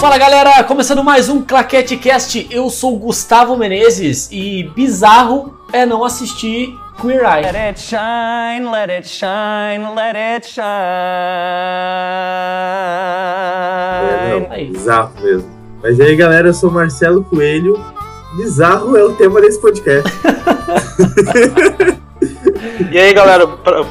Fala galera, começando mais um Claquete Cast. Eu sou Gustavo Menezes e bizarro é não assistir Queer Eye. Let it shine, let it shine, let it shine. É, não, Aí. bizarro mesmo. Mas aí, galera, eu sou Marcelo Coelho. Bizarro é o tema desse podcast. E aí galera,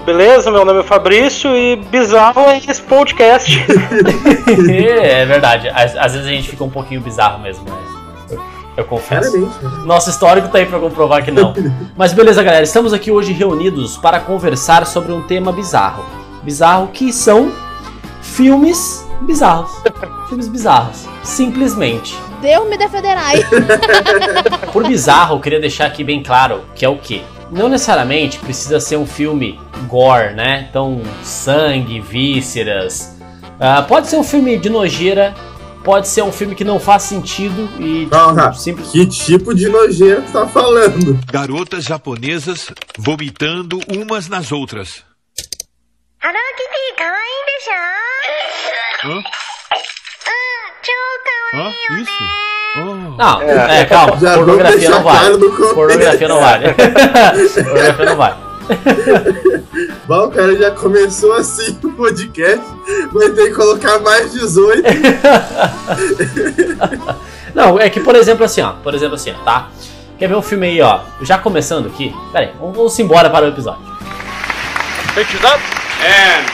beleza? Meu nome é Fabrício e bizarro é esse podcast. é verdade, às, às vezes a gente fica um pouquinho bizarro mesmo, né? Eu, eu confesso. Claramente. né? Nosso histórico tá aí pra comprovar que não. Mas beleza, galera, estamos aqui hoje reunidos para conversar sobre um tema bizarro. Bizarro que são filmes bizarros. Filmes bizarros. Simplesmente. Deus me defenderai. Por bizarro, eu queria deixar aqui bem claro que é o quê? não necessariamente precisa ser um filme gore, né? Então, sangue, vísceras. Uh, pode ser um filme de nojeira, pode ser um filme que não faz sentido e. Tipo, não, simples... Que tipo de nojeira você tá falando? Garotas japonesas vomitando umas nas outras. Hã? Isso? Não, é, calma, Já pornografia não vale. Pornografia não vale. pornografia não vale. Bom, o cara já começou assim o podcast. Vai ter que colocar mais 18. Não, é que, por exemplo, assim, ó. Por exemplo, assim, tá? Quer ver um filme aí, ó? Já começando aqui. Pera aí, vamos, vamos embora para o episódio. Pictures up and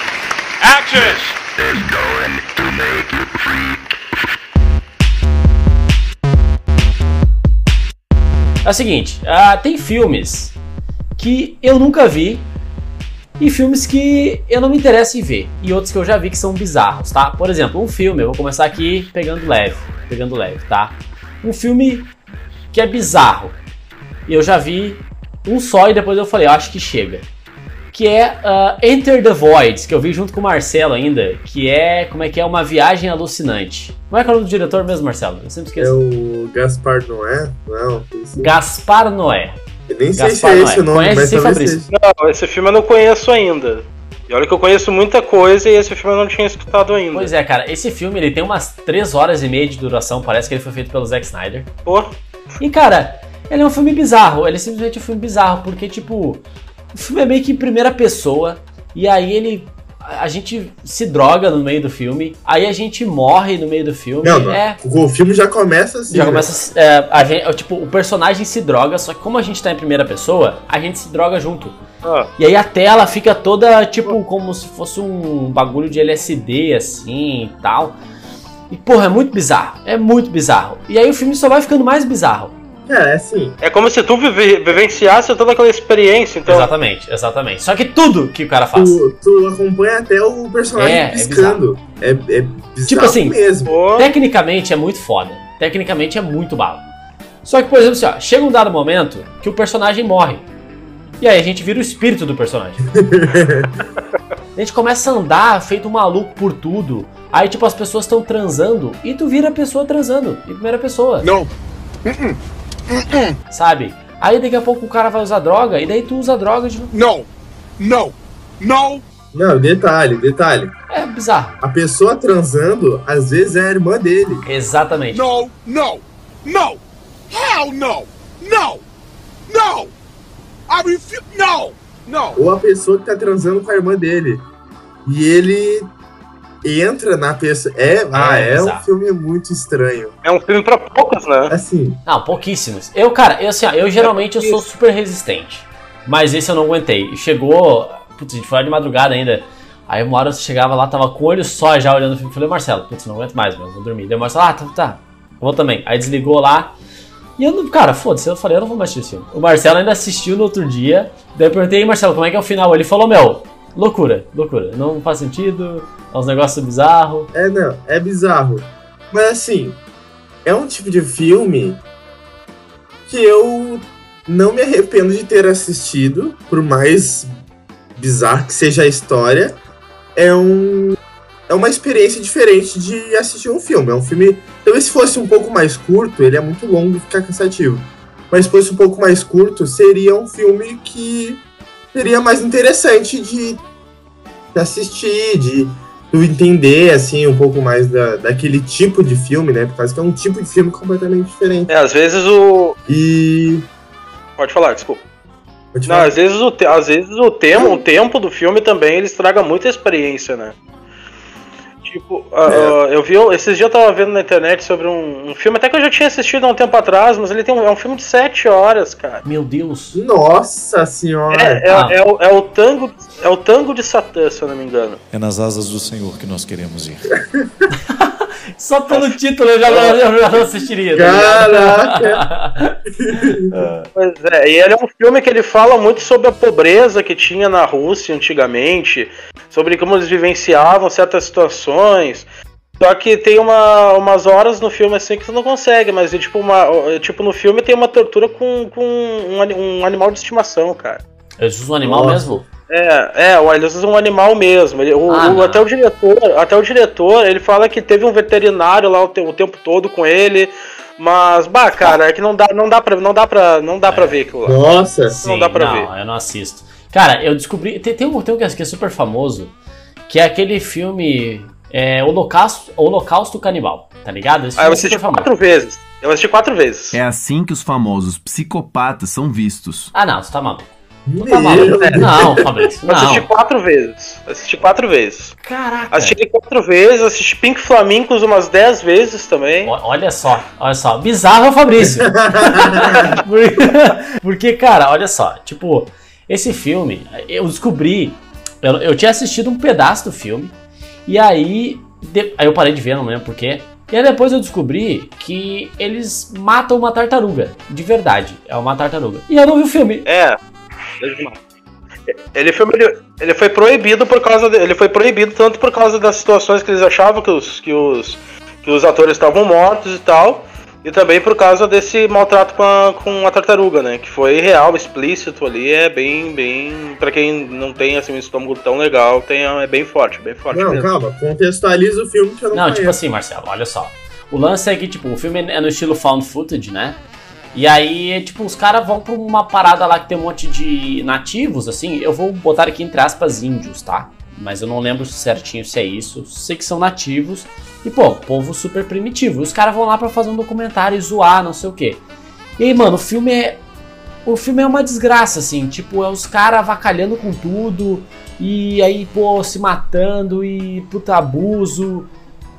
action! É o seguinte, ah, tem filmes que eu nunca vi e filmes que eu não me interesso em ver e outros que eu já vi que são bizarros, tá? Por exemplo, um filme, eu vou começar aqui pegando leve, pegando leve, tá? Um filme que é bizarro e eu já vi um só e depois eu falei, eu acho que chega. Que é ah, Enter the Void, que eu vi junto com o Marcelo ainda, que é, como é que é, uma viagem alucinante. Como é que é o nome do diretor mesmo, Marcelo? Eu sempre É esqueço. o Gaspar Noé? Não, isso. Gaspar Noé. Eu nem sei Gaspar se é Noé. esse o nome, Conhece mas sim, Fabrício? seja. Não, esse filme eu não conheço ainda. E olha que eu conheço muita coisa e esse filme eu não tinha escutado ainda. Pois é, cara, esse filme ele tem umas 3 horas e meia de duração, parece que ele foi feito pelo Zack Snyder. Pô, E cara, ele é um filme bizarro, ele é simplesmente um filme bizarro, porque tipo, o filme é meio que em primeira pessoa, e aí ele. A gente se droga no meio do filme, aí a gente morre no meio do filme. Não, não. É. O filme já começa assim. Já né? começa. é, a gente, é, tipo, o personagem se droga, só que como a gente tá em primeira pessoa, a gente se droga junto. ah, E aí a tela fica toda, tipo, como se fosse um bagulho de LSD, assim, e tal. E, porra, é muito bizarro. É muito bizarro. E aí o filme só vai ficando mais bizarro. É assim. é como se tu vive- vivenciasse toda aquela experiência, então. Exatamente, exatamente. Só que tudo que o cara faz. Tu, tu acompanha até o personagem É, é piscando. É, é bizarro Tipo assim, mesmo. Tecnicamente é muito foda. Tecnicamente é muito bala. Só que, por exemplo, assim, ó, chega um dado momento que o personagem morre. E aí a gente vira o espírito do personagem. a gente começa a andar feito um maluco por tudo. Aí, tipo, as pessoas estão transando e tu vira a pessoa transando em primeira pessoa. Não. Sabe? Aí daqui a pouco o cara vai usar droga e daí tu usa droga de novo. Não. Não. Não. Não, detalhe, detalhe. É bizarro. A pessoa transando, às vezes é a irmã dele. Exatamente. No. No. No. Hell no. No. No. I refuse. No. No. Ou a pessoa que tá transando com a irmã dele. E ele entra na pessoa. É, ah, é um bizarro. filme muito estranho. é um filme pra poucos, né? Assim, Não, pouquíssimos. Eu, cara, eu, assim, ó, eu geralmente eu sou super resistente. Mas esse eu não aguentei. E Chegou. Putz, a gente foi lá de madrugada ainda. Aí uma hora eu chegava lá, tava com o olho só já olhando o filme. Falei, Marcelo, putz, não aguento mais, mano, vou dormir. Daí o Marcelo, ah, tá, tá. Vou também. Aí desligou lá. E eu, não- cara, foda-se, eu falei, eu não vou mais assistir esse filme. O Marcelo ainda assistiu no outro dia. Daí eu perguntei, "E, Marcelo, como é que é o final? Ele falou, meu, loucura, loucura. Não faz sentido, é uns negócios bizarros. é não, é bizarro. Mas assim, é um tipo de filme que eu não me arrependo de ter assistido, por mais bizarro que seja a história. É um é uma experiência diferente de assistir um filme. É um filme. Talvez se fosse um pouco mais curto, ele é muito longo fica cansativo. Mas se fosse um pouco mais curto, seria um filme que seria mais interessante de, de assistir, de tu entender, assim, um pouco mais da, daquele tipo de filme, né? Por causa que é um tipo de filme completamente diferente. É, às vezes o. E. Pode falar, desculpa. Pode Não, falar. às vezes o, te- às vezes o tema, o tempo do filme também ele estraga muita experiência, né? Tipo, ah, É. ah, eu vi, esses dias eu tava vendo na internet sobre um, um filme, até que eu já tinha assistido há um tempo atrás, mas ele tem um, é um filme de 7 horas, cara. Meu Deus. Nossa senhora! É, é, Ah. é o, é o tango, é o tango de Satã, se eu não me engano. É nas asas do Senhor que nós queremos ir. Só pelo título eu já, eu já não assistiria. tá? Caraca! Pois é, e ele é um filme que ele fala muito sobre a pobreza que tinha na Rússia antigamente, sobre como eles vivenciavam certas situações. Só que tem uma, umas horas no filme assim que tu não consegue, mas é tipo, uma, é tipo no filme tem uma tortura com, com um, um animal de estimação, cara. Eles usam um animal Nossa. mesmo? É, é, o- eles usam um animal mesmo. Ele- o- Ah, o- não. até o diretor, até o diretor, ele fala que teve um veterinário lá o, te- o tempo todo com ele. Mas, bah, cara, é que não dá, não dá pra, não dá pra, não dá pra ver aquilo lá. Nossa! Sim, dá pra não, eu não assisto. Cara, eu descobri. Tem, tem um, tem um que é- é super famoso, que é aquele filme é, Holocausto, Holocausto Canibal, tá ligado? Esse Ah, eu é assisti famoso. quatro vezes. Eu assisti quatro vezes. É assim que os famosos psicopatas são vistos. Ah, não, você tá maluco. Meu tá maluco. Deus. Não, Fabrício, Eu assisti não. quatro vezes. Assisti quatro vezes. Caraca. Assisti ele quatro vezes, assisti Pink Flamingos umas dez vezes também. O- Olha só, olha só. Bizarro é o Fabrício. porque, porque, cara, olha só. Tipo, esse filme, eu descobri. Eu, eu tinha assistido um pedaço do filme. E aí. de- aí eu parei de ver, não lembro porquê. E aí depois eu descobri que eles matam uma tartaruga. De verdade. É uma tartaruga. E eu não vi o filme. É. Ele foi, ele, foi proibido por causa de- ele foi proibido tanto por causa das situações que eles achavam que os, que os, que os atores estavam mortos e tal, e também por causa desse maltrato com a, com a tartaruga, né? Que foi real, explícito ali, é bem, bem. Pra quem não tem assim, um estômago tão legal, tem, é bem forte, bem forte Não, mesmo. calma, contextualiza o filme que eu não, Não, conheço. tipo assim, Marcelo, olha só. O lance é que, tipo, o filme é no estilo found footage, né? E aí, tipo, os caras vão pra uma parada lá que tem um monte de nativos, assim. Eu vou botar aqui entre aspas índios, tá? Mas eu não lembro certinho se é isso. Sei que são nativos. E, pô, povo super primitivo. E os caras vão lá pra fazer um documentário e zoar, não sei o quê. E aí, mano, o filme é. O filme é uma desgraça, assim. Tipo, é os caras avacalhando com tudo. E aí, pô, se matando e puta abuso.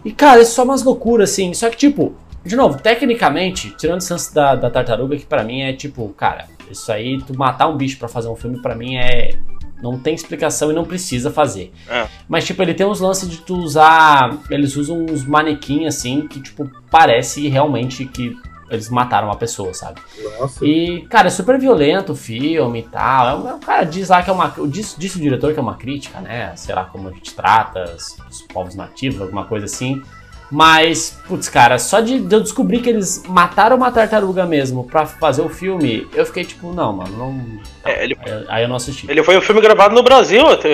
E, cara, é só umas loucuras, assim. Só que, tipo, de novo, tecnicamente, tirando o lance da, da tartaruga, que pra mim é tipo, cara, isso aí, tu matar um bicho pra fazer um filme, pra mim é. Não tem explicação e não precisa fazer. É. Mas, tipo, ele tem uns lances de tu usar. Eles usam uns manequins assim, que, tipo, parece realmente que eles mataram uma pessoa, sabe? Nossa. E, cara, é super violento o filme e tal. É um- O cara diz lá que é uma. Diz, disse o diretor que é uma crítica, né? Sei lá como a gente trata os, os povos nativos, alguma coisa assim. Mas, putz, cara, só de, de eu descobrir que eles mataram uma tartaruga mesmo pra fazer o filme, eu fiquei tipo, não, mano, não. É, ele, Aí- Aí eu não assisti. ele foi um filme gravado no Brasil até,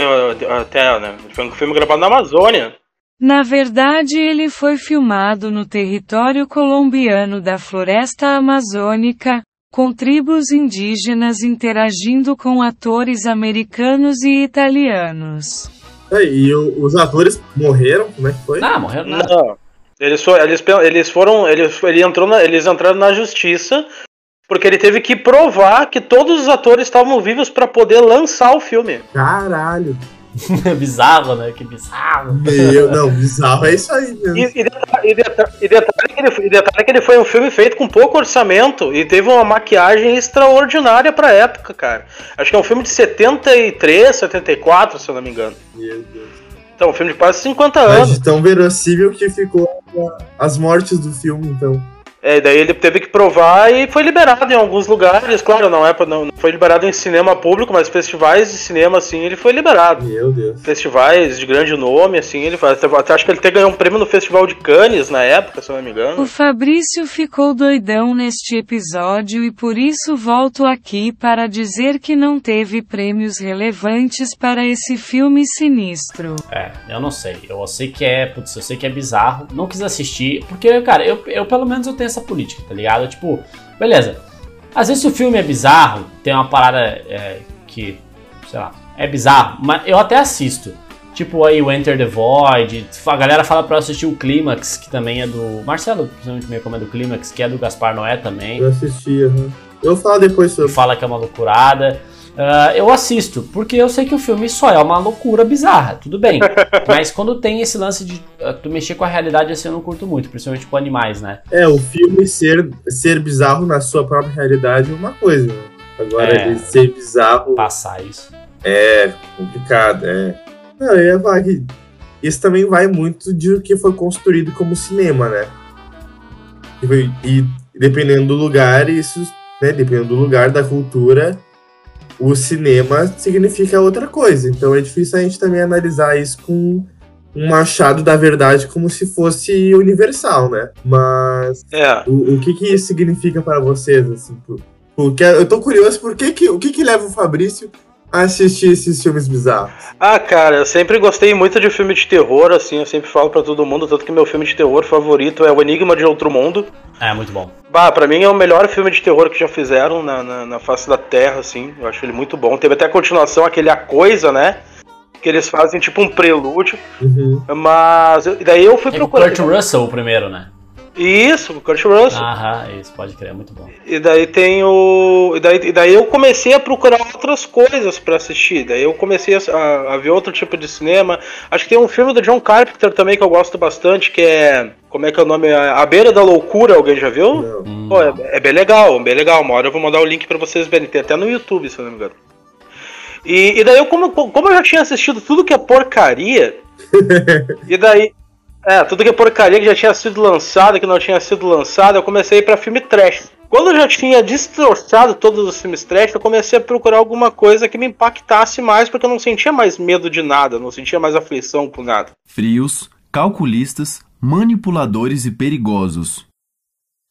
até né? Ele foi um filme gravado na Amazônia. Na verdade, ele foi filmado no território colombiano da Floresta Amazônica, com tribos indígenas interagindo com atores americanos e italianos. Tá, E os atores morreram? Como é que foi? Ah, morreu nada. Não. Eles, fo- eles, eles foram. Eles, ele entrou na- eles entraram na justiça porque ele teve que provar que todos os atores estavam vivos pra poder lançar o filme. Caralho. bizarro, né? Que bizarro. Meu, não, bizarro é isso aí mesmo. E, e detalhe, e detalhe- e detalhe que ele, foi- e detalhe que ele foi um filme feito com pouco orçamento e teve uma maquiagem extraordinária pra época, cara. Acho que é um filme de 73, 74, se eu não me engano. Meu Deus. Então, um filme de quase 50 Mas anos. de tão verossímil que ficou as mortes do filme, então. É, daí ele teve que provar e foi liberado em alguns lugares. Claro, não é não, não foi liberado em cinema público, mas festivais de cinema assim ele foi liberado. Meu Deus. Festivais de grande nome, assim, ele faz. Até, até acho que ele até ganhou um prêmio no Festival de Cannes na época, se eu não me O engano. Fabrício ficou doidão neste episódio e por isso volto aqui para dizer que não teve prêmios relevantes para esse filme sinistro. É, eu não sei. Eu sei que é, putz, eu sei que é bizarro. Não quis assistir, porque, cara, eu, eu pelo menos eu tenho essa política, tá ligado? Tipo, beleza. Às vezes o filme é bizarro, tem uma parada é, que, sei lá, é bizarro, mas eu até assisto. Tipo aí o Enter the Void. A galera fala pra eu assistir o Clímax, que também é do. Marcelo, principalmente me recomenda o Clímax, que é do Gaspar Noé também. Eu assisti, aham. Eu vou falar depois sobre. Fala que é uma loucurada. Ah, eu assisto, porque eu sei que o filme só é uma loucura bizarra, tudo bem. Mas quando tem esse lance de ah, tu mexer com a realidade, assim, eu não curto muito, principalmente com animais, né? É, o filme ser, ser bizarro na sua própria realidade é uma coisa. Agora, É. ele ser bizarro Passar isso. é complicado, é. Não, eu ia falar que isso também vai muito de o que foi construído como cinema, né? E, e dependendo do lugar, isso, né? Dependendo do lugar, da cultura, o cinema significa outra coisa. Então é difícil a gente também analisar isso com um achado da verdade como se fosse universal, né? Mas É. o, o que que isso significa para vocês, assim? por- Porque eu tô curioso, por que que, o que que leva o Fabrício assistir esses filmes bizarros? Ah, cara, eu sempre gostei muito de filme de terror, assim, eu sempre falo pra todo mundo, tanto que meu filme de terror favorito é O Enigma de Outro Mundo. É, muito bom. Bah, pra mim é o melhor filme de terror que já fizeram na, na, na face da Terra, assim. Eu acho ele muito bom. Teve até a continuação, aquele A Coisa, né? Que eles fazem tipo um prelúdio. Uhum. Mas eu- daí eu fui o procurar. Kurt Russell o primeiro, né? Isso, o Kurt Russell. Aham, isso, pode crer, é muito bom. E daí tem o. E daí, e daí eu comecei a procurar outras coisas pra assistir. Daí eu comecei a, a- ver outro tipo de cinema. Acho que tem um filme do John Carpenter também que eu gosto bastante, que é. Como é que é o nome? A Beira da Loucura, alguém já viu? Não. Hum, Pô, é, é bem legal, bem legal. Uma hora eu vou mandar o link pra vocês verem. Tem até no YouTube, se eu não me engano. E, e daí eu, como, como eu já tinha assistido tudo que é porcaria, e daí. É, tudo que é porcaria que já tinha sido lançado, que não tinha sido lançado, eu comecei a ir pra filme trash. Quando eu já tinha destroçado todos os filmes trash, eu comecei a procurar alguma coisa que me impactasse mais, porque eu não sentia mais medo de nada, não sentia mais aflição por nada. Frios, calculistas, manipuladores e perigosos.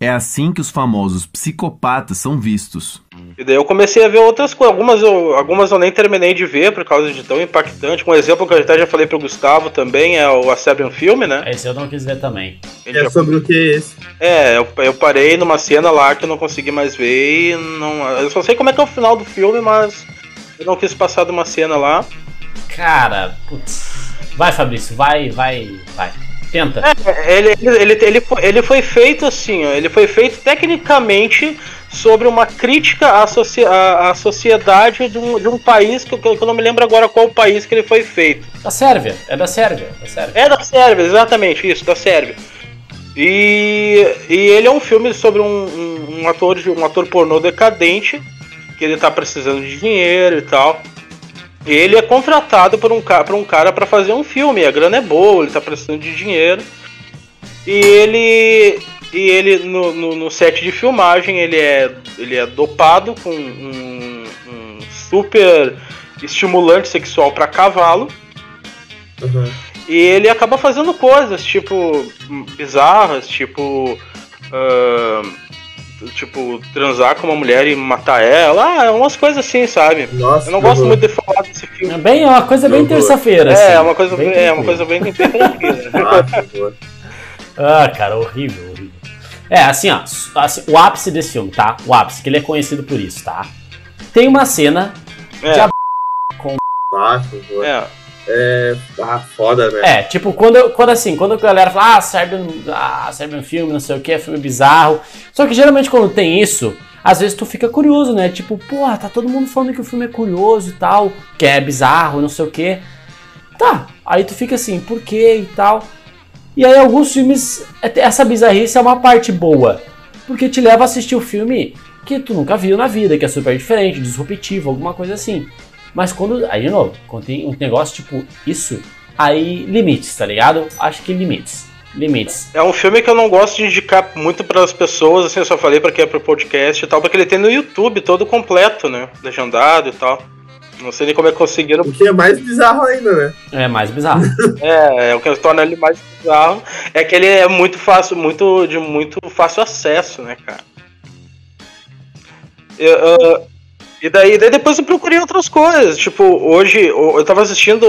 É assim que os famosos psicopatas são vistos. E daí eu comecei a ver outras coisas. Algumas eu, algumas eu nem terminei de ver por causa de tão impactante. Um exemplo que eu até já falei pro Gustavo também é o A Seven Filme, né? Esse eu não quis ver também. Ele É já- sobre o que é esse? É, eu, eu parei numa cena lá que eu não consegui mais ver e não. Eu só sei como é que é o final do filme, mas eu não quis passar de uma cena lá. Cara, putz. Vai, Fabrício, vai, vai, vai. Tenta. É, Ele, ele, ele, ele, foi, ele foi feito assim, ó, ele foi feito tecnicamente sobre uma crítica à, à, à sociedade de um, de um país que, eu- que eu não me lembro agora qual país que ele foi feito. Da Sérvia, é da Sérvia, da Sérvia. É da Sérvia, exatamente, isso, da Sérvia. E, e ele é um filme sobre um, um, um ator de- um ator pornô decadente, que ele tá precisando de dinheiro e tal. Ele é contratado por um, por um cara para fazer um filme, a grana é boa, ele tá precisando de dinheiro. E ele. E ele no, no, no set de filmagem ele é, ele é dopado com um, um super estimulante sexual para cavalo. Uhum. E ele acaba fazendo coisas, tipo, bizarras, tipo. ah, tipo, transar com uma mulher e matar ela. Ah, umas coisas assim, sabe? Nossa, Eu não gosto horror. muito de falar desse filme. É bem, é uma coisa bem terça-feira, É, assim. é uma coisa bem é uma coisa bem, tranquila. Ah, que horror. Ah, cara, horrível, horrível. É, assim, ó, assim, o ápice desse filme, tá? O ápice, que ele é conhecido por isso, tá? Tem uma cena É, Já- Ah, que horror. é. É. Ah, foda, né? É, tipo, quando, quando assim, quando a galera fala, ah, Serbian, ah, Serbian filme, não sei o que, é filme bizarro. Só que geralmente quando tem isso, às vezes tu fica curioso, né? Tipo, porra, tá todo mundo falando que o filme é curioso e tal, que é bizarro, não sei o que. Tá, aí tu fica assim, por quê e tal. E aí alguns filmes, essa bizarrice é uma parte boa, porque te leva a assistir o filme que tu nunca viu na vida, que é super diferente, disruptivo, alguma coisa assim. Mas quando, aí de novo, quando tem um negócio tipo isso, aí limites, tá ligado? Acho que limites. Limites. É um filme que eu não gosto de indicar muito para as pessoas, assim, eu só falei para que é pro podcast e tal, porque ele tem no YouTube todo completo, né? Legendado e tal. Não sei nem como é que conseguiram. O que é mais bizarro ainda, né? É mais bizarro. É, é o que torna ele mais bizarro é que ele é muito fácil, muito de muito fácil acesso, né, cara? Eu, eu- e daí, daí depois eu procurei outras coisas. Tipo, hoje eu tava assistindo,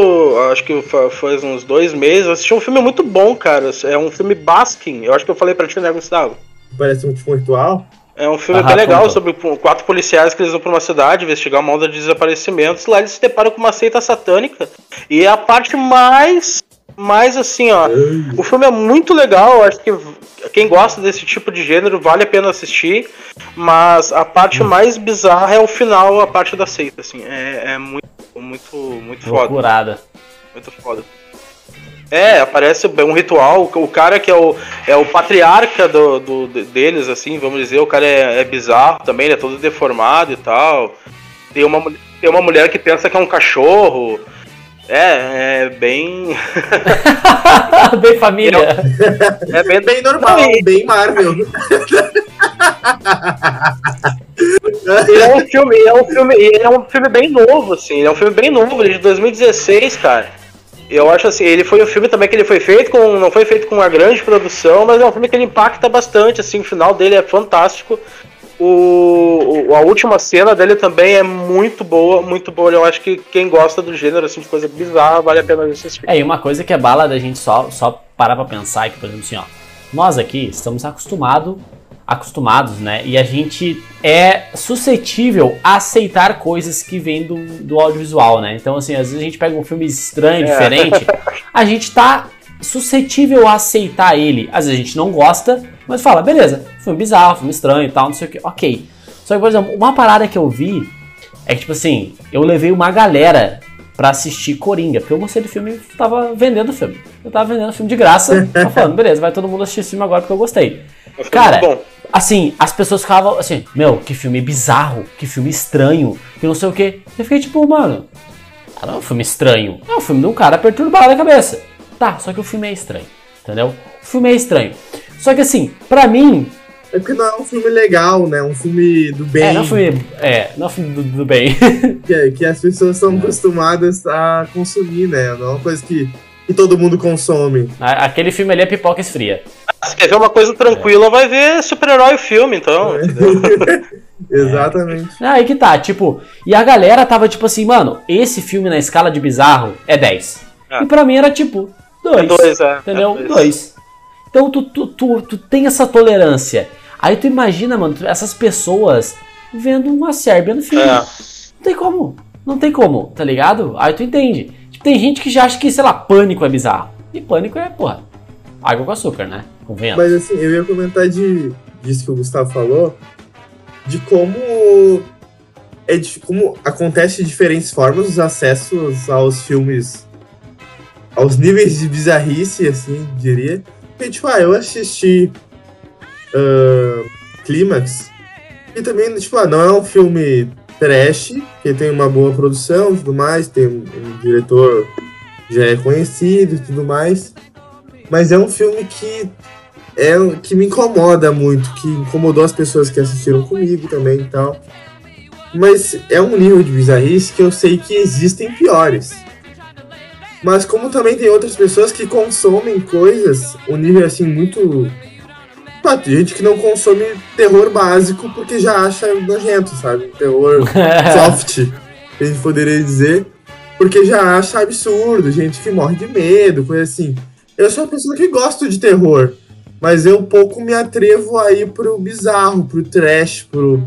acho que fa- faz uns dois meses, eu assisti um filme muito bom, cara. É um filme Baskin. Eu acho que eu falei pra ti, né, Gustavo? Parece um tipo ritual. É um filme Aham, bem legal contou. sobre quatro policiais que eles vão pra uma cidade investigar uma onda de desaparecimentos. Lá eles se deparam com uma seita satânica. E é a parte mais. Mais assim, ó. O filme é muito legal. Acho que quem gosta desse tipo de gênero vale a pena assistir. Mas a parte mais bizarra é o final, a parte da seita. Assim, é, é muito, muito, muito foda. Loucurada. Muito foda. É, aparece um ritual. O cara que é o, é o patriarca do, do- de- deles, assim, vamos dizer. O cara é, é bizarro também, ele é todo deformado e tal. Tem uma, tem uma mulher que pensa que é um cachorro. É, é bem. Bem família. É bem, Bem normal, Não, bem Marvel. Ele é um filme, ele é um filme, ele é um filme bem novo, assim. Ele é um filme bem novo, ele é de 2016, cara. Eu acho assim, ele foi um filme também que ele foi feito com. Não foi feito com uma grande produção, mas é um filme que ele impacta bastante, assim, o final dele é fantástico. O, o- a última cena dele também é muito boa, muito boa. Eu acho que quem gosta do gênero, assim, de coisa bizarra, vale a pena assistir. É, e uma coisa que é bala da gente só, só parar pra pensar é que, por exemplo, assim, ó, nós aqui estamos acostumado, acostumados, né? E a gente é suscetível a aceitar coisas que vêm do, do audiovisual, né? Então, assim, às vezes a gente pega um filme estranho, É. diferente, a gente tá suscetível a aceitar ele. Às vezes a gente não gosta, mas fala, beleza, filme bizarro, filme estranho e tal, não sei o que, ok. Só que, por exemplo, uma parada que eu vi é que, tipo assim, eu levei uma galera pra assistir Coringa, porque eu gostei do filme e tava vendendo o filme. Eu tava vendendo o filme de graça, tava falando, beleza, vai todo mundo assistir esse filme agora porque eu gostei. Cara, assim, as pessoas ficavam assim, meu, que filme bizarro, que filme estranho, que não sei o que. Eu fiquei tipo, mano, não é um filme estranho, é um filme de um cara perturbado da cabeça. Tá, só que o filme é estranho, entendeu? O filme é estranho. Só que assim, pra mim, É porque não é um filme legal, né? Um filme do bem. é, não é um filme, é, não é um filme do, do bem. que, que as pessoas são acostumadas a consumir, né? Não é uma coisa que, que todo mundo consome. Aquele filme ali é pipoca esfria. Se quer ver uma coisa tranquila, vai ver super-herói filme, então. entendeu? Exatamente. Ah, Aí que tá, tipo, e a galera tava tipo assim, mano, esse filme na escala de bizarro é 10. Ah. E pra mim era tipo 2. É dois, é. Entendeu? É 2. Então tu, tu, tu, tu tem essa tolerância. Aí tu imagina, mano, essas pessoas vendo uma Sérbia no filme. É. Não tem como. Não tem como, tá ligado? Aí tu entende. Tipo, tem gente que já acha que, sei lá, pânico é bizarro. E pânico é, porra, água com açúcar, né? Convenhamos. Mas assim, eu ia comentar de, disso que o Gustavo falou, de como é de, como acontece de diferentes formas os acessos aos filmes, aos níveis de bizarrice, assim, diria. Porque, tipo, ah, eu assisti ah, Clímax, e também, tipo, ah, não é um filme trash, que tem uma boa produção e tudo mais, tem um, um diretor já é conhecido e tudo mais. Mas é um filme que é que me incomoda muito, que incomodou as pessoas que assistiram comigo também e tal. Mas é um nível de bizarrice que eu sei que existem piores. Mas como também tem outras pessoas que consomem coisas, um nível assim muito. Pá, tem gente que não consome terror básico porque já acha nojento, sabe? Terror soft, a gente poderia dizer. Porque já acha absurdo, gente que morre de medo, coisa assim. Eu sou uma pessoa que gosto de terror, mas eu pouco me atrevo a ir pro bizarro, pro trash, pro,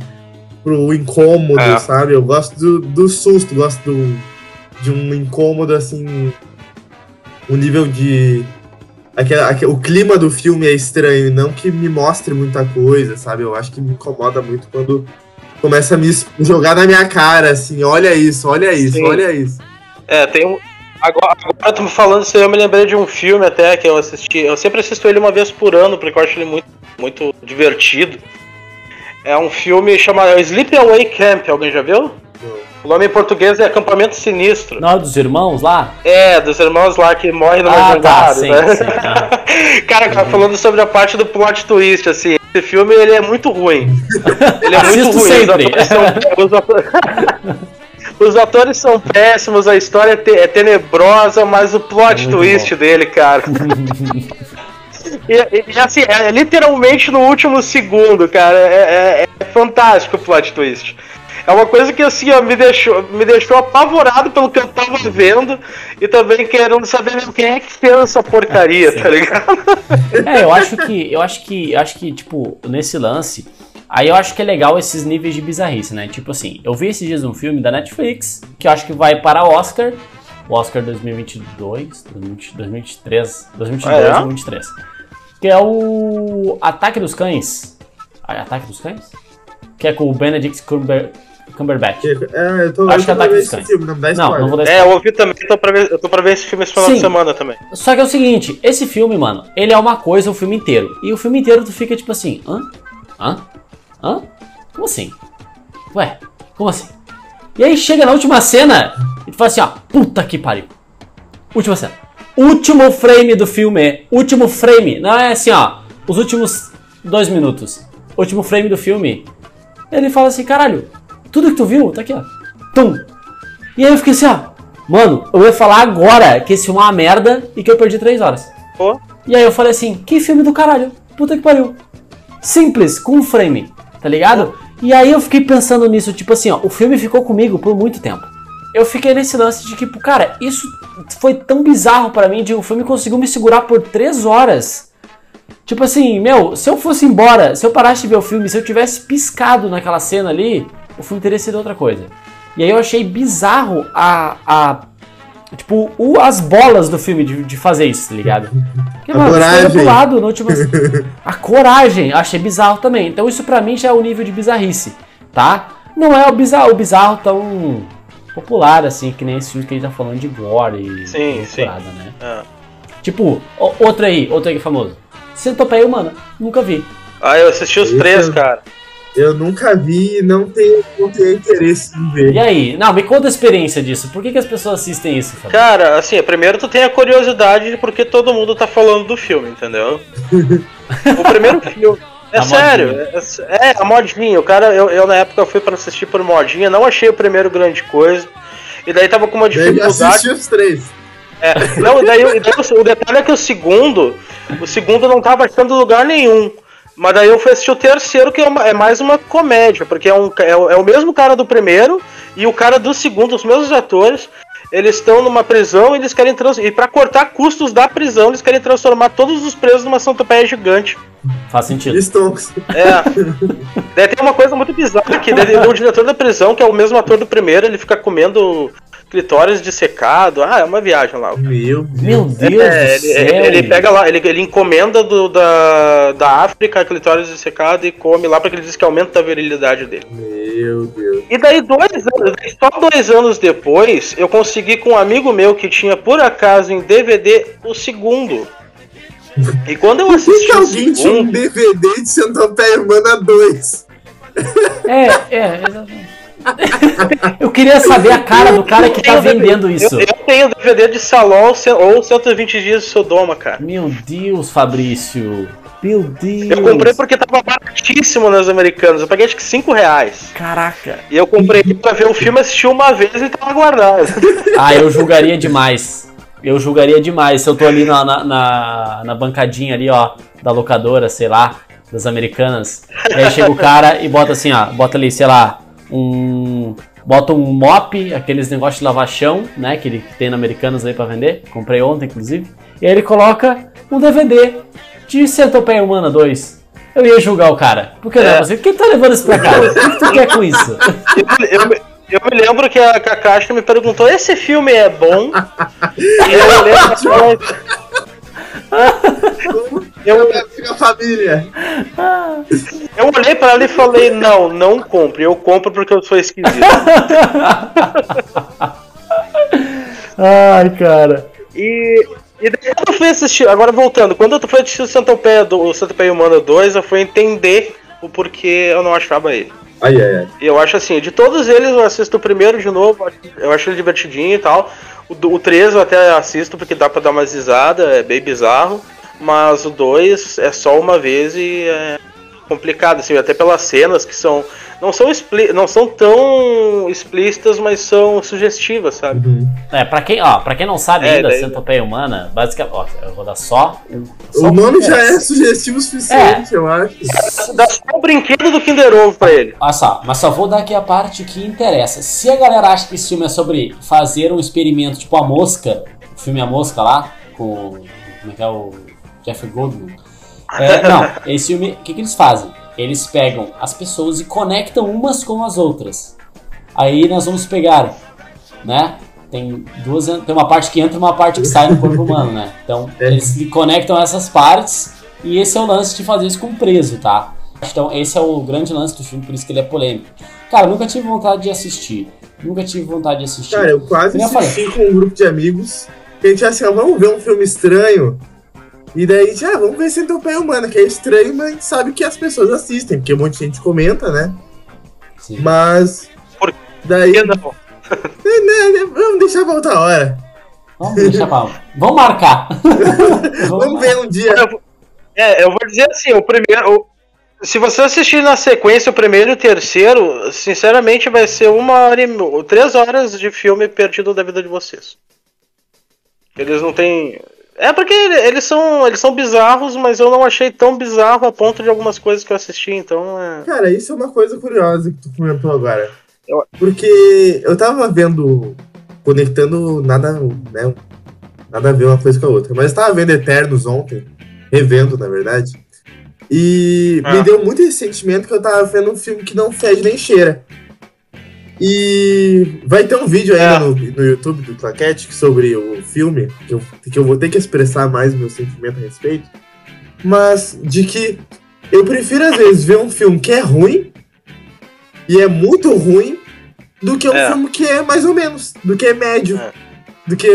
pro incômodo, É. sabe? Eu gosto do, do susto, gosto do, de um incômodo assim. Um nível de. Aquela, aque- o clima do filme é estranho, não que me mostre muita coisa, sabe? Eu acho que me incomoda muito quando começa a me jogar na minha cara, assim, olha isso, olha isso, Sim. olha isso. É, tem um. Agora, agora tu me falando isso aí, eu me lembrei de um filme até que eu assisti. Eu sempre assisto ele uma vez por ano, porque eu acho ele muito, muito divertido. É um filme chamado Sleepaway Camp, alguém já viu? O nome em português é Acampamento Sinistro. Não, dos irmãos lá? É, dos irmãos lá que morrem no Ah, tá, sim, né? sim. ah. Cara, cara, falando sobre a parte do plot twist, assim, esse filme ele é muito ruim. Ele é muito ruim. sempre. Os atores, são, os atores- são péssimos, a história é, te- é tenebrosa, mas o plot Muito twist dele, cara. E, e, assim, é literalmente no último segundo, cara. É, é- é fantástico o plot twist. É uma coisa que assim, ó, me deixou, me deixou apavorado pelo que eu tava vendo e também querendo saber mesmo quem é que fez essa porcaria, tá ligado? É, eu acho que, eu acho que, eu acho que, tipo, nesse lance, Aí eu acho que é legal esses níveis de bizarrice, né? Tipo assim, eu vi esses dias um filme da Netflix, que eu acho que vai para Oscar, o Oscar 2022, 2023, 2022 Ah, é? 2023. Que é o Ataque dos Cães. Ataque dos Cães? Que é com o Benedict Cumber, Cumberbatch. É, eu tô Acho que louco pra Ataque ver dos esse Cães. filme, não Não, spoiler. não vou dar É, spoiler. eu ouvi também, eu tô pra ver, eu tô pra ver esse filme esse final Sim. de semana também. Só que é o seguinte, esse filme, mano, ele é uma coisa o filme inteiro. E o filme inteiro tu fica tipo assim, hã? Hã? Hã? Como assim? Ué, como assim? E aí chega na última cena e tu fala assim, ó, puta que pariu. Última cena. Último frame do filme. Último frame. Não é assim, ó. Os últimos dois minutos. Último frame do filme. Ele fala assim, caralho, tudo que tu viu, tá aqui, ó. Tum. E aí eu fiquei assim, ó. Mano, eu ia falar agora que esse filme é uma merda e que eu perdi três horas. Pô, E aí eu falei assim, que filme do caralho. Puta que pariu. Simples, com um frame, tá ligado? E aí eu fiquei pensando nisso, tipo assim, ó, o filme ficou comigo por muito tempo. Eu fiquei nesse lance de que, tipo, cara, isso foi tão bizarro pra mim de o filme conseguiu me segurar por três horas. Tipo assim, meu, se eu fosse embora, se eu parasse de ver o filme, se eu tivesse piscado naquela cena ali, o filme teria sido outra coisa. E aí eu achei bizarro a. a tipo, o, as bolas do filme de, de fazer isso, tá ligado? Porque, A mano, coragem. pro lado no último. A coragem, achei bizarro também. Então isso pra mim já é o nível de bizarrice, tá? Não é o bizarro, o bizarro tão popular assim, que nem esse filme que a gente tá falando de gore e Sim, e sim. né? é. Tipo, o- outro aí, outro aí que é famoso. Centopeia Humana, nunca vi. Ah, eu assisti os três, é- cara. Eu nunca vi e não tenho, não tenho interesse em ver. E aí? Não, me conta a experiência disso. Por que, que as pessoas assistem isso, Fábio? Cara, assim, primeiro tu tem a curiosidade de porque todo mundo tá falando do filme, entendeu? o primeiro filme. É A sério, modinha. é, é a modinha. O cara, eu, eu na época fui pra assistir por modinha, não achei o primeiro grande coisa. E daí tava com uma eu dificuldade. assisti os três. É, não, daí, daí o, o detalhe é que o segundo, o segundo não tava achando lugar nenhum. Mas daí eu fui assistir o terceiro, que é, uma- é mais uma comédia, porque é, um, é, o- é o mesmo cara do primeiro e o cara do segundo, os mesmos atores. Eles estão numa prisão e eles querem trans... E pra cortar custos da prisão, eles querem transformar todos os presos numa centopeia gigante. Faz sentido. Stonks. É. daí tem uma coisa muito bizarra que daí, o diretor da prisão, que é o mesmo ator do primeiro, ele fica comendo clitóris dissecado. Ah, é uma viagem lá. Meu Deus. Meu Deus É, do ele, céu. ele- ele pega lá, ele, ele encomenda do, da, da África clitóris dissecado e come lá porque ele diz que aumenta a virilidade dele. Meu Deus. E daí, dois anos, só dois anos depois, eu consegui com um amigo meu que tinha por acaso em DVD o segundo. E quando eu Por que, assisti que o alguém tinha um segundo, DVD de Centopeia Humana 2? É, é, exatamente. Eu queria saber a cara do cara que tá vendendo isso. eu, eu tenho DVD de Salão ou 120 dias de Sodoma, cara. Meu Deus, Fabrício. Meu Deus. Eu comprei porque tava baratíssimo nas americanas. Eu paguei acho que 5 reais. Caraca. E eu comprei pra ver o filme, assisti uma vez e tava guardado. Ah, eu julgaria demais. Eu julgaria demais se eu tô ali na, na, na, na bancadinha ali, ó, da locadora, sei lá, das americanas. E aí chega o cara e bota assim, ó, bota ali, sei lá, um. Bota um mop, aqueles negócios de lavar chão, né? Que ele que tem na Americanas aí pra vender. Comprei ontem, inclusive. E aí ele coloca um DVD de Centopeia Humana 2. Eu ia julgar o cara. Por que não? É. Você, quem tá levando isso pra casa? O que, que tu quer com isso? Eu, eu me- eu me lembro que a, que a Caixa me perguntou: esse filme é bom? e eu lembro eu, família. eu olhei pra ela e falei: não, não compre. Eu compro porque eu sou esquisito. Ai, cara. E, e daí quando eu fui assistir, agora voltando, quando eu fui assistir o Centopeia, do, o Centopeia Humana 2, eu fui entender o porquê eu não achava ele. Ai, ai, ai. E eu acho assim, de todos eles eu assisto o primeiro de novo, eu acho ele divertidinho e tal. O, do- o 3 eu até assisto porque dá pra dar umas risadas, é bem bizarro. Mas o 2 é só uma vez e é complicado, assim, até pelas cenas que são. Não são, expli não são tão explícitas, mas são sugestivas, sabe? É, pra quem, ó, pra quem não sabe É, ainda, daí- Centopeia Humana, basicamente, ó, eu vou dar só, um- só O um nome já é sugestivo o suficiente, eu acho. Dá só o brinquedo do Kinder Ovo pra ele. Olha só, mas só vou dar aqui a parte que interessa. Se a galera acha que esse filme é sobre fazer um experimento tipo A Mosca, o filme A Mosca lá, com como é que é o Jeffrey Goldblum. É, não, esse filme, o que, que eles fazem? Eles pegam as pessoas e conectam umas com as outras. Aí nós vamos pegar, né? Tem duas, tem uma parte que entra e uma parte que sai no corpo humano, né? Então eles conectam essas partes e esse é o lance de fazer isso com o preso, tá? Então esse é o grande lance do filme, por isso que ele é polêmico. Cara, eu nunca tive vontade de assistir. Nunca tive vontade de assistir. Cara, eu quase falei. assisti com um grupo de amigos. Que a gente assim, vamos ver um filme estranho. E daí gente, ah, vamos ver Centopeia Humana, que é estranho, mas a gente sabe que as pessoas assistem, porque um monte de gente comenta, né? Sim. Mas. Por Daí. que não? É, né, né, vamos deixar pra outra hora. Vamos deixar pra... Vamos marcar. Vamos ver um dia. Eu É, eu vou dizer assim, o primeiro. o- se você assistir na sequência o primeiro e o terceiro, sinceramente vai ser uma hora e três horas de filme perdido da vida de vocês. Eles não têm. É porque eles são, eles são bizarros, mas eu não achei tão bizarro a ponto de algumas coisas que eu assisti, então é. Cara, isso é uma coisa curiosa que tu comentou agora. Eu- Porque eu tava vendo, conectando nada, né, nada a ver uma coisa com a outra, mas eu tava vendo Eternos ontem, revendo, na verdade, e Ah. me deu muito esse sentimento que eu tava vendo um filme que não fede nem cheira. E vai ter um vídeo ainda É. no, no YouTube do Claquete sobre o filme, que eu, que eu vou ter que expressar mais meu sentimento a respeito, mas de que eu prefiro às vezes ver um filme que é ruim e é muito ruim do que um É. filme que é mais ou menos, do que é médio, É. do que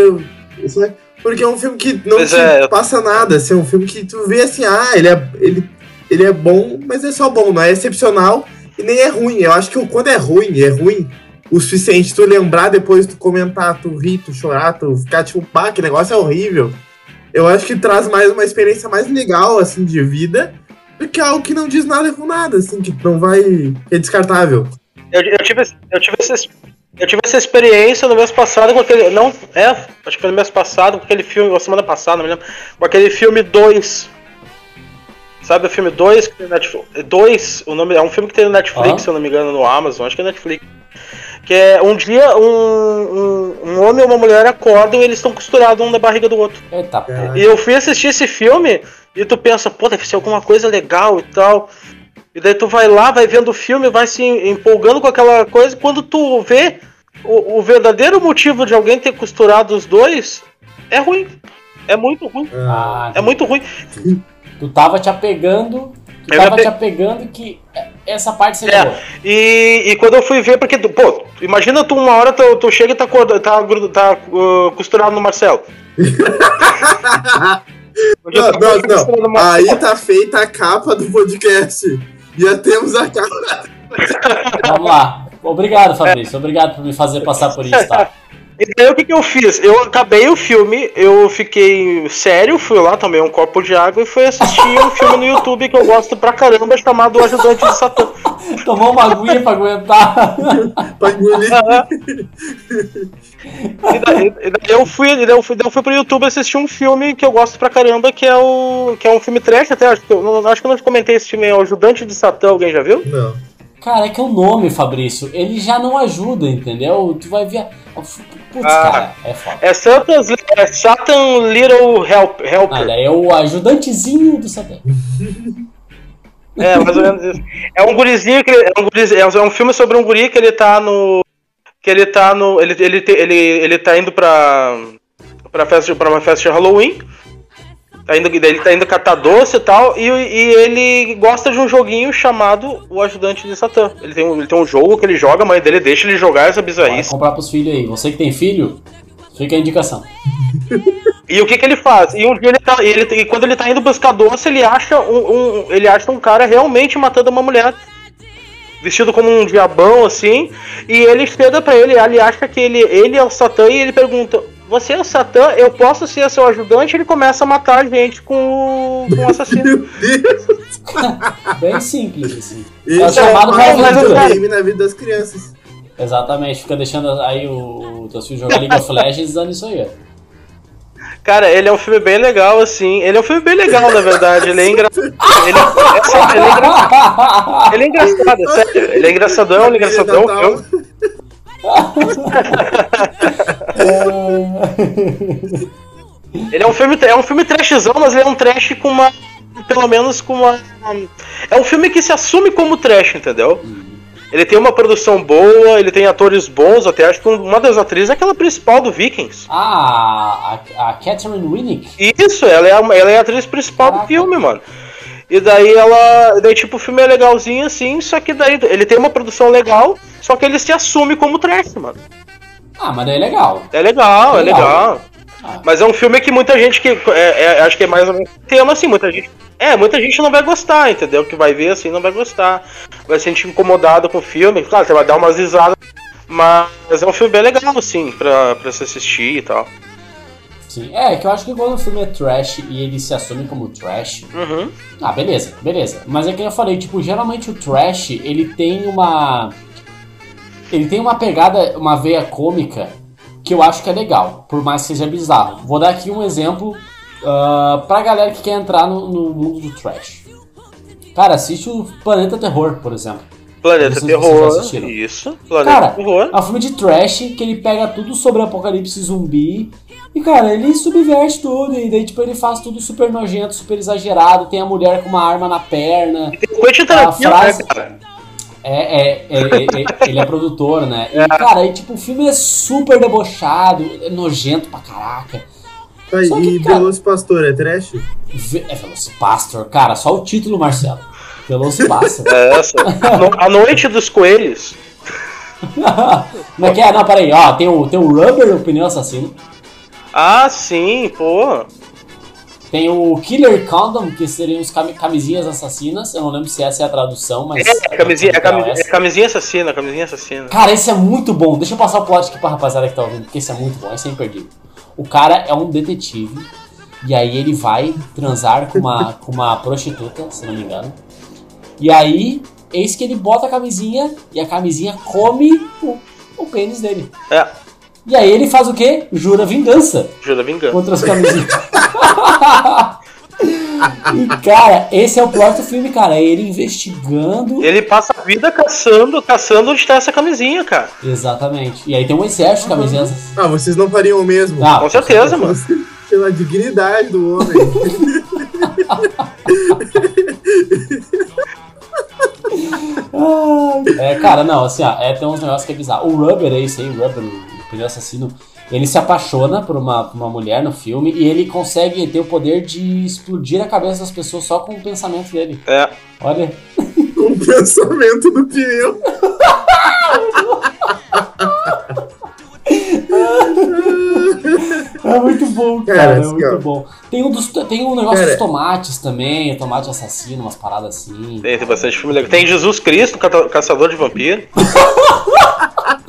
isso é- porque é um filme que não Pois te é, passa nada, assim, é um filme que tu vê assim, ah, ele é ele, ele é bom, mas é só bom, não é excepcional e nem é ruim. Eu acho que quando é ruim, é ruim o suficiente tu lembrar depois tu comentar, tu rir, tu chorar, tu ficar tipo, pá, que negócio é horrível. Eu acho que traz mais uma experiência mais legal assim de vida do que algo que não diz nada com nada, assim, que não vai. é descartável. Eu, eu tive, eu, tive essa, eu tive essa experiência no mês passado com aquele. Não, é, acho que foi no mês passado, com aquele filme, ou semana passada, não me lembro. Com aquele filme 2. Sabe o filme 2 que tem Netflix? 2, o nome é um filme que tem no Netflix, Ah. se eu não me engano, no Amazon, acho que é Netflix. Que é um dia um, um, um homem e uma mulher acordam e eles estão costurados um na barriga do outro. Eita. É. E eu fui assistir esse filme e tu pensa, pô, deve ser alguma coisa legal e tal. E daí tu vai lá, vai vendo o filme, vai se empolgando com aquela coisa. e Quando tu vê o, o verdadeiro motivo de alguém ter costurado os dois, é ruim. É muito ruim. Ah, É muito ruim. Tu tava te apegando. Tu Eu tava ape- te apegando que essa parte seria É. boa. E, e quando eu fui ver, porque, tu- pô, imagina tu uma hora tu, tu chega e tá, tá, tá, uh, costurado no Marcelo. Não, não, não. Marcelo. Aí tá feita a capa do podcast. Já temos a capa. Vamos lá. Obrigado, Fabrício. Obrigado por me fazer passar por isso, tá? E daí o que, que eu fiz? Eu acabei o filme, eu fiquei sério, fui lá, tomei um copo de água e fui assistir um filme no YouTube que eu gosto pra caramba, chamado O Ajudante de Satã. Tomou uma aguinha pra aguentar. Pra engolir. E daí, e daí eu fui, e daí eu fui, daí eu fui pro YouTube assistir um filme que eu gosto pra caramba, que é o. que é um filme trash, até acho que eu, não- acho que eu não te comentei esse filme, é O Ajudante de Satã, alguém já viu? Não. Cara, é que o nome, Fabrício, ele já não ajuda, entendeu? Tu vai ver. Putz, Ah. cara, é foda. É, Satan's, é Satan Little Help, Helper. É o ajudantezinho do Satã. É, mais ou menos isso. É um gurizinho que ele, é um gurizinho, é um filme sobre um guri que ele tá no que ele tá no ele ele ele, ele tá indo pra para festa para uma festa de Halloween. Tá indo, daí ele tá indo catar doce e tal, e, e ele gosta de um joguinho chamado O Ajudante de Satã. Ele tem, um, ele tem um jogo que ele joga, a mãe dele deixa ele jogar essa Vai bizarrice. comprar pros filhos aí. Você que tem filho, fica a indicação. E o que que ele faz? E um dia ele tá, ele, e quando ele tá indo buscar doce, ele acha um, um- ele acha um cara realmente matando uma mulher. Vestido como um diabão, assim. E ele chega pra ele, ele acha que ele, ele é o Satã e ele pergunta: Você é o Satã? Eu posso ser seu ajudante? Ele começa a matar a gente com, o- com o assassino. Bem simples, assim. Esse É é o chamado o mais game na vida das crianças. Exatamente, fica deixando aí o, o teu filho jogar League of Legends dando isso aí, ó. Cara, ele é um filme bem legal, assim. Ele é um filme bem legal, na verdade. Ele é engraçado. Ele, é, ele é engra- ele é engraçado, é sério. Ele é engraçadão, ele é engraçadão. Natal. filme. Ele é um filme, é um filme trashzão, mas ele é um trash com uma pelo menos com uma. É um filme que se assume como trash, entendeu? Ele tem uma produção boa, ele tem atores bons, até acho que uma das atrizes é aquela principal do Vikings. Ah, a, a Catherine Winnick. Isso, ela é a, ela é a atriz principal do filme, mano. E daí ela. Daí, tipo, o filme é legalzinho assim, só que daí ele tem uma produção legal, só que ele se assume como trash, mano. Ah, mas daí é legal. É legal, é Legal. legal. Ah. Mas é um filme que muita gente que. É, é- acho que é mais ou menos tema assim, muita gente. É, muita gente não vai gostar, entendeu? Que vai ver assim, não vai gostar. Vai se sentir incomodado com o filme. Claro, você vai dar umas risadas. Mas é um filme bem legal, assim, pra, pra se assistir e tal. Sim. É, que eu acho que quando o filme é trash e ele se assume como trash. Uhum. Ah, beleza, beleza. Mas é que eu falei, tipo, geralmente o trash, ele tem uma. Ele tem uma pegada, uma veia cômica que eu acho que é legal, por mais que seja bizarro. Vou dar aqui um exemplo ah, pra galera que quer entrar no, no mundo do trash. Cara, assiste o Planeta Terror, por exemplo. Planeta Terror. Isso, Planeta Cara, Terror. é um filme de trash que ele pega tudo sobre apocalipse zumbi. E, cara, ele subverte tudo. E daí, tipo, ele faz tudo super nojento, super exagerado. Tem a mulher com uma arma na perna. O Quentin A Tarantino, frase. né, cara? É, é, é, é, é- ele é produtor, né? E, cara, aí, tipo, o filme é super debochado, é nojento pra caraca. Tá, Só que, e cara- Velocipastor é trash? É Velocipastor, cara, só o título, Marcelo. Velocipastor. É essa. A no- A Noite dos Coelhos. Como é que é? Não, peraí, ó, tem o, tem o Rubber, o pneu assassino. Ah, sim, pô. Tem o Killer Condom, que seriam os cami- camisinhas assassinas. Eu não lembro se essa é a tradução, mas. É, camisinha, é, camisinha, é camisinha assassina, camisinha assassina. Cara, esse é muito bom. Deixa eu passar o plot aqui pra rapaziada que tá ouvindo, porque esse é muito bom, esse é imperdível. O cara é um detetive, e aí ele vai transar com uma, com uma prostituta, se não me engano. E aí, eis que ele bota a camisinha, e a camisinha come o, o pênis dele. É, E aí ele faz o quê? Jura vingança jura vingança. contra as camisinhas. e cara, esse é o plot do filme, cara. É ele investigando. Ele passa a vida caçando, caçando onde tá essa camisinha, cara. Exatamente. E aí tem um exército de camisinhas. Ah, vocês não fariam o mesmo? Ah, Com certeza, mano. Pela dignidade do homem. É, cara, não, assim, ó, é, tem uns negócios que é bizarro. O Rubber é esse aí, o Rubber, pneu assassino, ele se apaixona por uma, por uma mulher no filme e ele consegue ter o poder de explodir a cabeça das pessoas só com o pensamento dele. É. Olha. Com o pensamento do pneu. É muito bom, cara, Cara, é assim, muito ó. bom. Tem, um dos, tem um negócio Cara. dos tomates também, tomate assassino, umas paradas assim. Tem, tem bastante filme legal. Tem Jesus Cristo, caçador de vampiro.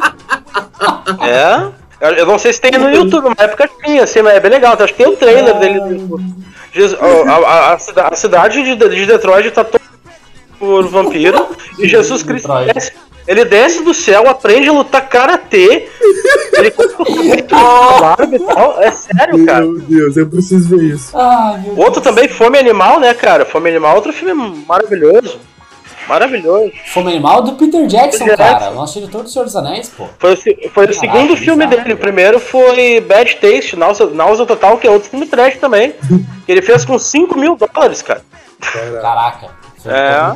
é. Eu- Eu não sei se tem no YouTube, na época tinha, assim, mas é bem legal. Acho que tem o trailer dele. Jesus- ó, A, a- a a cidade de, de Detroit tá toda por vampiro. e Jesus Cristo desce, ele desce do céu, aprende a lutar karatê. Ele barba e tal. É sério, cara. Meu Deus, eu preciso ver isso. Meu Outro Deus. também, Fome Animal, né, cara? Fome Animal, outro filme maravilhoso. Maravilhoso. Fome Animal do Peter Jackson, Peter cara. Jackson. Nosso diretor do Senhor dos Anéis, pô. Foi, o foi o Caraca, segundo filme bizarro, dele. O primeiro foi Bad Taste, Náusea, Náusea Total, que é outro filme trash também. que ele fez com 5 mil dólares, cara. Caraca. É.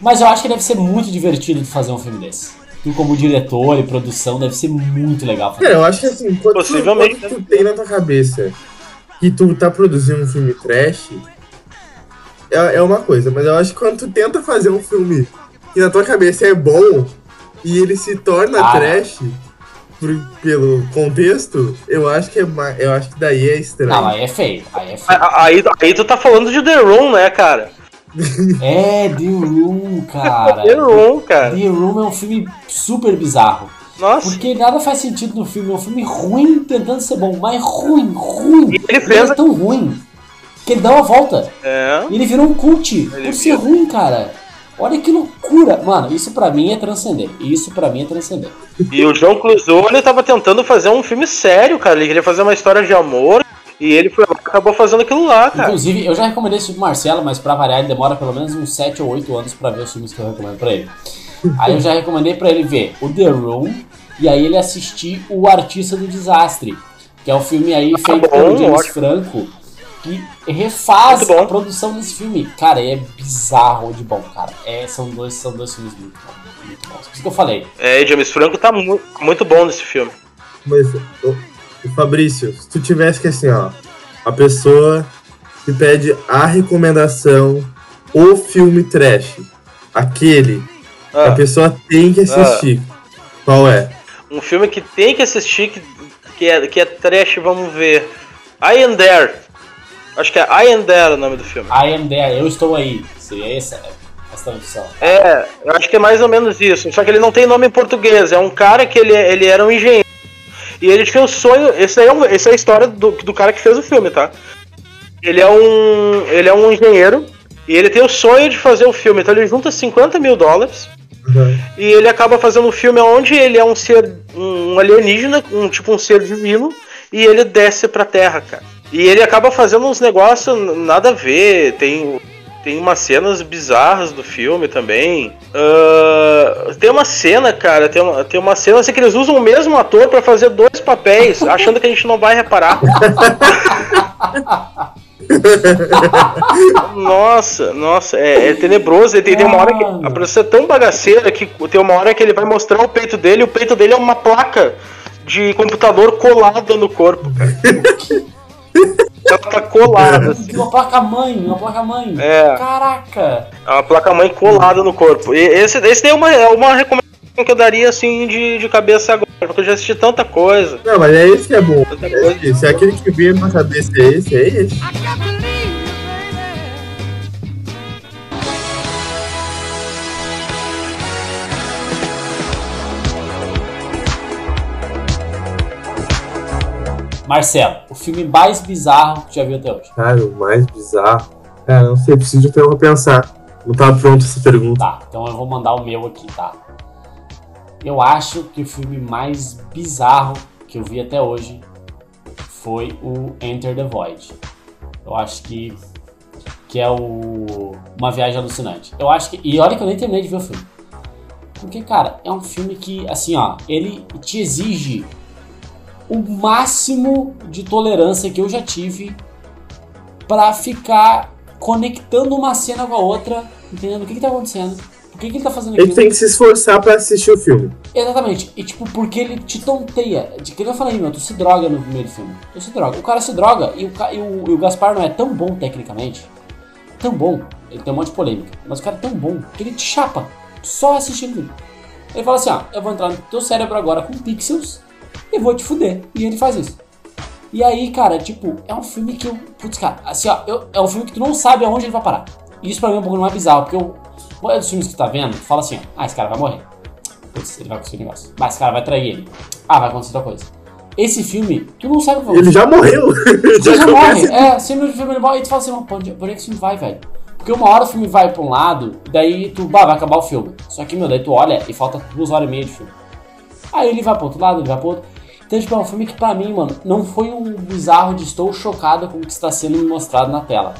Mas eu acho que deve ser muito divertido de fazer um filme desse. Tu como diretor e produção deve ser muito legal fazer. Cara, eu acho que assim, quando, tu, Possivelmente, quando tu tem na tua cabeça que tu tá produzindo um filme trash, é, é uma coisa, mas eu acho que quando tu tenta fazer um filme que na tua cabeça é bom e ele se torna Ah. trash por- pelo contexto, eu acho que é eu acho que daí é estranho. Não, aí é feio. Aí é feio. Aí, aí tu tá falando de The Room, né, cara? É, The Room, cara. The Room, cara. The Room é um filme super bizarro. Nossa. Porque nada faz sentido no filme. É um filme ruim tentando ser bom, mas ruim, ruim. E ele fez- é tão ruim que ele dá uma volta. É. E ele virou um cult por ser ruim, cara. Olha que loucura. Mano, isso pra mim é transcender. Isso pra mim é transcender. E o João Clouseau, ele tava tentando fazer um filme sério, cara. Ele queria fazer uma história de amor. E ele foi acabou fazendo aquilo lá, cara. Inclusive, eu já recomendei esse filme Marcelo, mas pra variar, ele demora pelo menos uns 7 ou 8 anos pra ver os filmes que eu recomendo pra ele. Aí eu já recomendei pra ele ver o The Room e aí ele assistir O Artista do Desastre, que é um filme aí feito bom, pelo James ótimo. Franco. Que refaz a produção desse filme. Cara, é bizarro de bom, cara. É, são, dois, são dois filmes muito bons. Muito bons. Por isso que eu falei. É, James Franco tá mu muito bom nesse filme. Mas, ô, Fabrício, se tu tivesse que assim, ó, a pessoa te pede a recomendação, o filme trash, aquele que a Ah, pessoa tem que assistir, qual é? um filme que tem que assistir, que, que, é, que é trash, vamos ver. I Am There. Acho que é I Am There o nome do filme. I am there, eu estou aí. Seria essa, essa tradução. É, eu acho que é mais ou menos isso. Só que ele não tem nome em português. É um cara que ele, ele era um engenheiro. E ele tinha o sonho. Esse aí é um, essa é a história do, do cara que fez o filme, tá? Ele é um. Ele é um engenheiro. E ele tem o sonho de fazer o filme. Então ele junta 50 mil dólares. Uhum. E ele acaba fazendo um filme onde ele é um ser. um alienígena, um tipo um ser divino. E ele desce pra terra, cara. E ele acaba fazendo uns negócios nada a ver. Tem. Tem umas cenas bizarras do filme também. Ah, tem uma cena, cara, tem uma, tem uma cena assim que eles usam o mesmo ator pra fazer dois papéis, achando que a gente não vai reparar. nossa, nossa, é, é tenebroso. E Tem, tem uma hora que a produção é tão bagaceira que tem uma hora que ele vai mostrar o peito dele e o peito dele é uma placa de computador colada no corpo, cara. Ela tá colada, assim. Uma placa-mãe, uma placa-mãe. É. Caraca! É uma placa-mãe colada no corpo. E esse, esse daí é uma, é uma recomendação que eu daria assim de, de cabeça agora, porque eu já assisti tanta coisa. Não, mas é esse que é bom. É esse. É aquele que vem na cabeça é esse, é esse. Marcelo, o filme mais bizarro que já viu até hoje. Cara, o mais bizarro. Cara, não sei, preciso de tempo pra pensar. Não tava pronto essa pergunta. Tá, então eu vou mandar o meu aqui, tá? Eu acho que o filme mais bizarro que eu vi até hoje foi o Enter the Void. Eu acho que que é o uma viagem alucinante. Eu acho que e olha que eu nem terminei de ver o filme. Porque cara, é um filme que assim, ó, ele te exige o máximo de tolerância que eu já tive pra ficar conectando uma cena com a outra, entendendo o que, que tá acontecendo, por que, que ele tá fazendo Ele aquilo. tem que se esforçar pra assistir o filme. Exatamente. E tipo, porque ele te tonteia. De que eu falei, meu, tu se droga no primeiro filme. Tu se droga. O cara se droga e o, e o, e o Gaspar não é tão bom tecnicamente. Tão bom. Ele tem um monte de polêmica. Mas o cara é tão bom que ele te chapa. Só assistindo o filme. Ele fala assim, ó, eu vou entrar no teu cérebro agora com pixels e vou te fuder. E ele faz isso. E aí, cara, tipo, é um filme que eu. Putz, cara, assim, ó, eu- é um filme que tu não sabe aonde ele vai parar. E isso pra mim é um pouco mais bizarro, porque eu. A maioria dos filmes que tu tá vendo, tu fala assim, ó, ah, esse cara vai morrer. Putz, ele vai conseguir o negócio. Mas esse cara vai trair ele. Ah, vai acontecer outra coisa. Esse filme, tu não sabe o que vai Ele já morreu. ele já começa- morre. É, sempre no filme ele morre e tu fala assim, "Mas por onde, onde que esse filme vai, velho? Porque uma hora o filme vai pra um lado, daí tu, bah, vai acabar o filme. Só que, meu, daí tu olha e falta duas horas e meia de filme. Aí ele vai pro outro lado, ele vai pro outro. Então, tipo, é um filme que pra mim, mano, não foi um bizarro de estou chocado com o que está sendo mostrado na tela.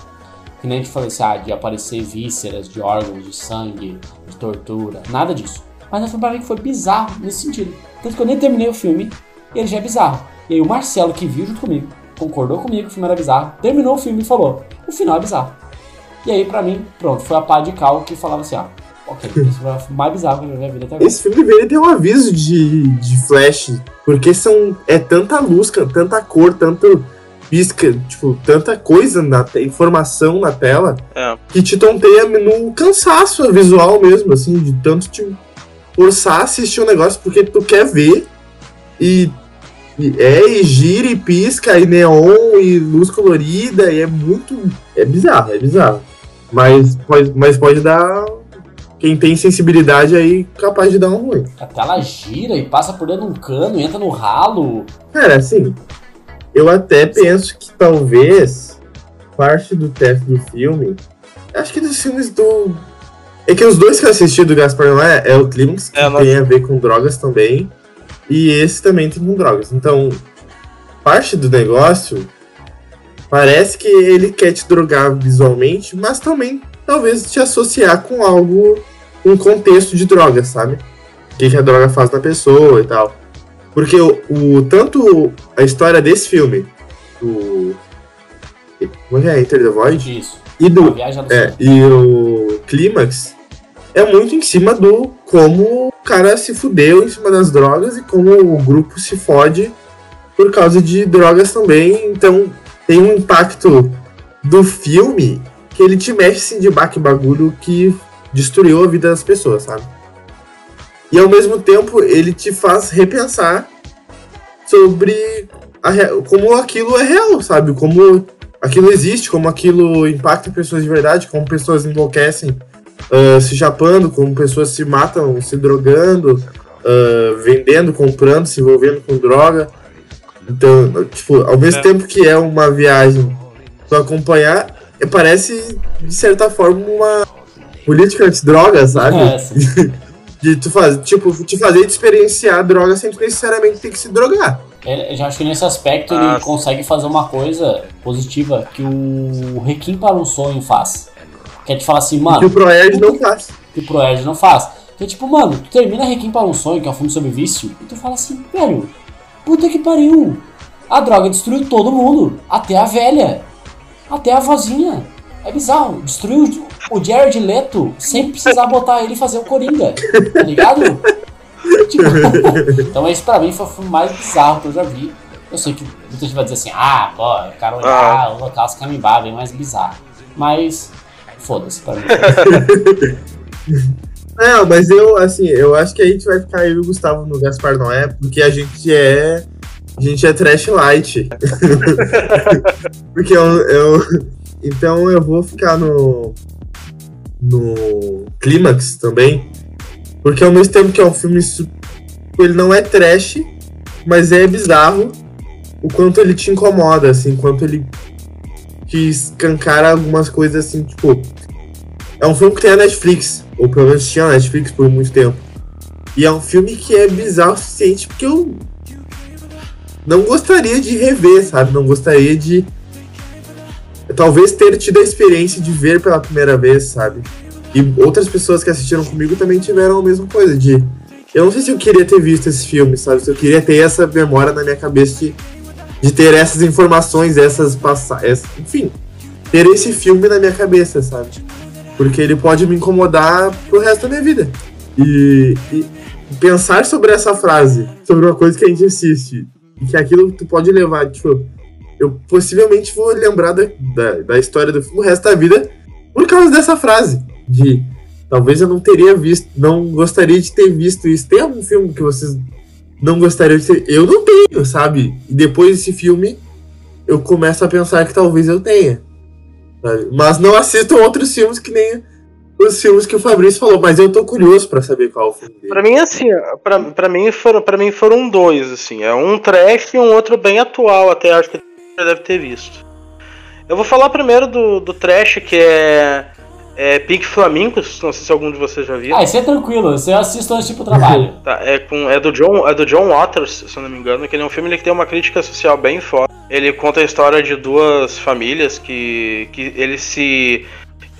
Que nem a gente falou assim, ah, de aparecer vísceras, de órgãos, de sangue, de tortura, nada disso. Mas é um filme pra mim que foi bizarro nesse sentido. Tanto que eu nem terminei o filme ele já é bizarro. E aí o Marcelo, que viu junto comigo, concordou comigo que o filme era bizarro, terminou o filme e falou: o final é bizarro. E aí, pra mim, pronto, foi a pá de cal que falava assim: ah, ok, esse foi o mais bizarro que eu já vi na vida até agora. Esse filme deveria ter um aviso de, de flash, porque são é tanta luz, tanta cor, tanto pisca, tipo, tanta coisa na informação na tela É. que te tonteia no cansaço visual mesmo, assim, de tanto te forçar a assistir um negócio porque tu quer ver e, e é, e gira e pisca, e neon, e luz colorida, e é muito. É bizarro, é bizarro. Mas pode, mas pode dar. Quem tem sensibilidade aí, capaz de dar um ruim. A tela gira e passa por dentro de um cano, entra no ralo. Cara, assim, eu até penso que talvez parte do teste do filme. Acho que dos filmes do. É que os dois que eu assisti do Gaspar Noé é o Clímax, que É, nós- tem a ver com drogas também. E esse também tem com drogas. Então, parte do negócio parece que ele quer te drogar visualmente, mas também talvez te associar com algo, um contexto de droga, sabe? O que, que a droga faz na pessoa e tal. Porque o, o- tanto a história desse filme, o, Como é é? Enter the Void? Isso. E, do, do é, e o Clímax é muito em cima do como o cara se fudeu em cima das drogas e como o grupo se fode por causa de drogas também. Então tem um impacto do filme que ele te mexe assim, de baque bagulho que destruiu a vida das pessoas, sabe? E ao mesmo tempo ele te faz repensar sobre a como aquilo é real, sabe? Como aquilo existe, como aquilo impacta pessoas de verdade, como pessoas enlouquecem ah, se chapando, como pessoas se matam se drogando, ah, vendendo, comprando, se envolvendo com droga. Então, tipo, ao mesmo É. tempo que é uma viagem tu acompanhar, parece, de certa forma, uma política anti-droga, sabe? É. De tu faz, tipo, te fazer experienciar droga sem tu necessariamente ter que se drogar. Ele- Eu já acho que nesse aspecto Ah, ele consegue fazer uma coisa positiva que o Requiem para um Sonho faz. Que é te falar assim, que o mano, Proerd não faz. que o Proerd não faz. Que é tipo, mano, tu termina Requiem para um Sonho, que é um filme sobre vício, e tu fala assim, velho, puta que pariu. A droga destruiu todo mundo, até a velha, até a vozinha. É bizarro, destruiu o Jared Leto sem precisar botar ele fazer o Coringa, tá ligado? Tipo, então esse pra mim foi o filme mais bizarro que eu já vi. Eu sei que muita gente vai dizer assim, ah, pô, eu quero olhar o Holocausto Canibal, bem mais bizarro. Mas, foda-se pra mim. Não, mas eu, assim, eu acho que a gente vai ficar eu e o Gustavo no Gaspar Noé, porque a gente é. A gente é trash light. porque eu, eu. Então eu vou ficar no. No Clímax também. Porque ao mesmo tempo que é um filme. Ele não é trash, mas é bizarro o quanto ele te incomoda, assim, quanto ele te escancara algumas coisas assim, tipo. É um filme que tem a Netflix, ou pelo menos tinha a Netflix por muito tempo. E é um filme que é bizarro o suficiente porque eu não gostaria de rever, sabe? Não gostaria de. Talvez ter tido a experiência de ver pela primeira vez, sabe? E outras pessoas que assistiram comigo também tiveram a mesma coisa, de. Eu não sei se eu queria ter visto esse filme, sabe? Se eu queria ter essa memória na minha cabeça de, de ter essas informações, essas passagens. Enfim, ter esse filme na minha cabeça, sabe? Porque ele pode me incomodar pro resto da minha vida. E, e pensar sobre essa frase, sobre uma coisa que a gente assiste, que aquilo tu pode levar, tipo, eu possivelmente vou lembrar da, da, da história do filme o resto da vida por causa dessa frase. De talvez eu não teria visto, não gostaria de ter visto isso. Tem algum filme que vocês não gostariam de ter? Eu não tenho, sabe? E depois desse filme, eu começo a pensar que talvez eu tenha. sabe? Mas não assistam outros filmes que nem os filmes que o Fabrício falou, mas eu tô curioso pra saber qual é o filme dele. Pra mim, assim, pra, pra, mim foram, pra mim foram dois, assim. É um trash e um outro bem atual, até acho que você já deve ter visto. Eu vou falar primeiro do, do trash, que é, é Pink Flamingos, não sei se algum de vocês já viu. Ah, isso é tranquilo, você assiste antes tipo trabalho. Tá, é, com, é, do John, é do John Waters, se eu não me engano, que ele é um filme que tem uma crítica social bem forte. Ele conta a história de duas famílias que, que eles se.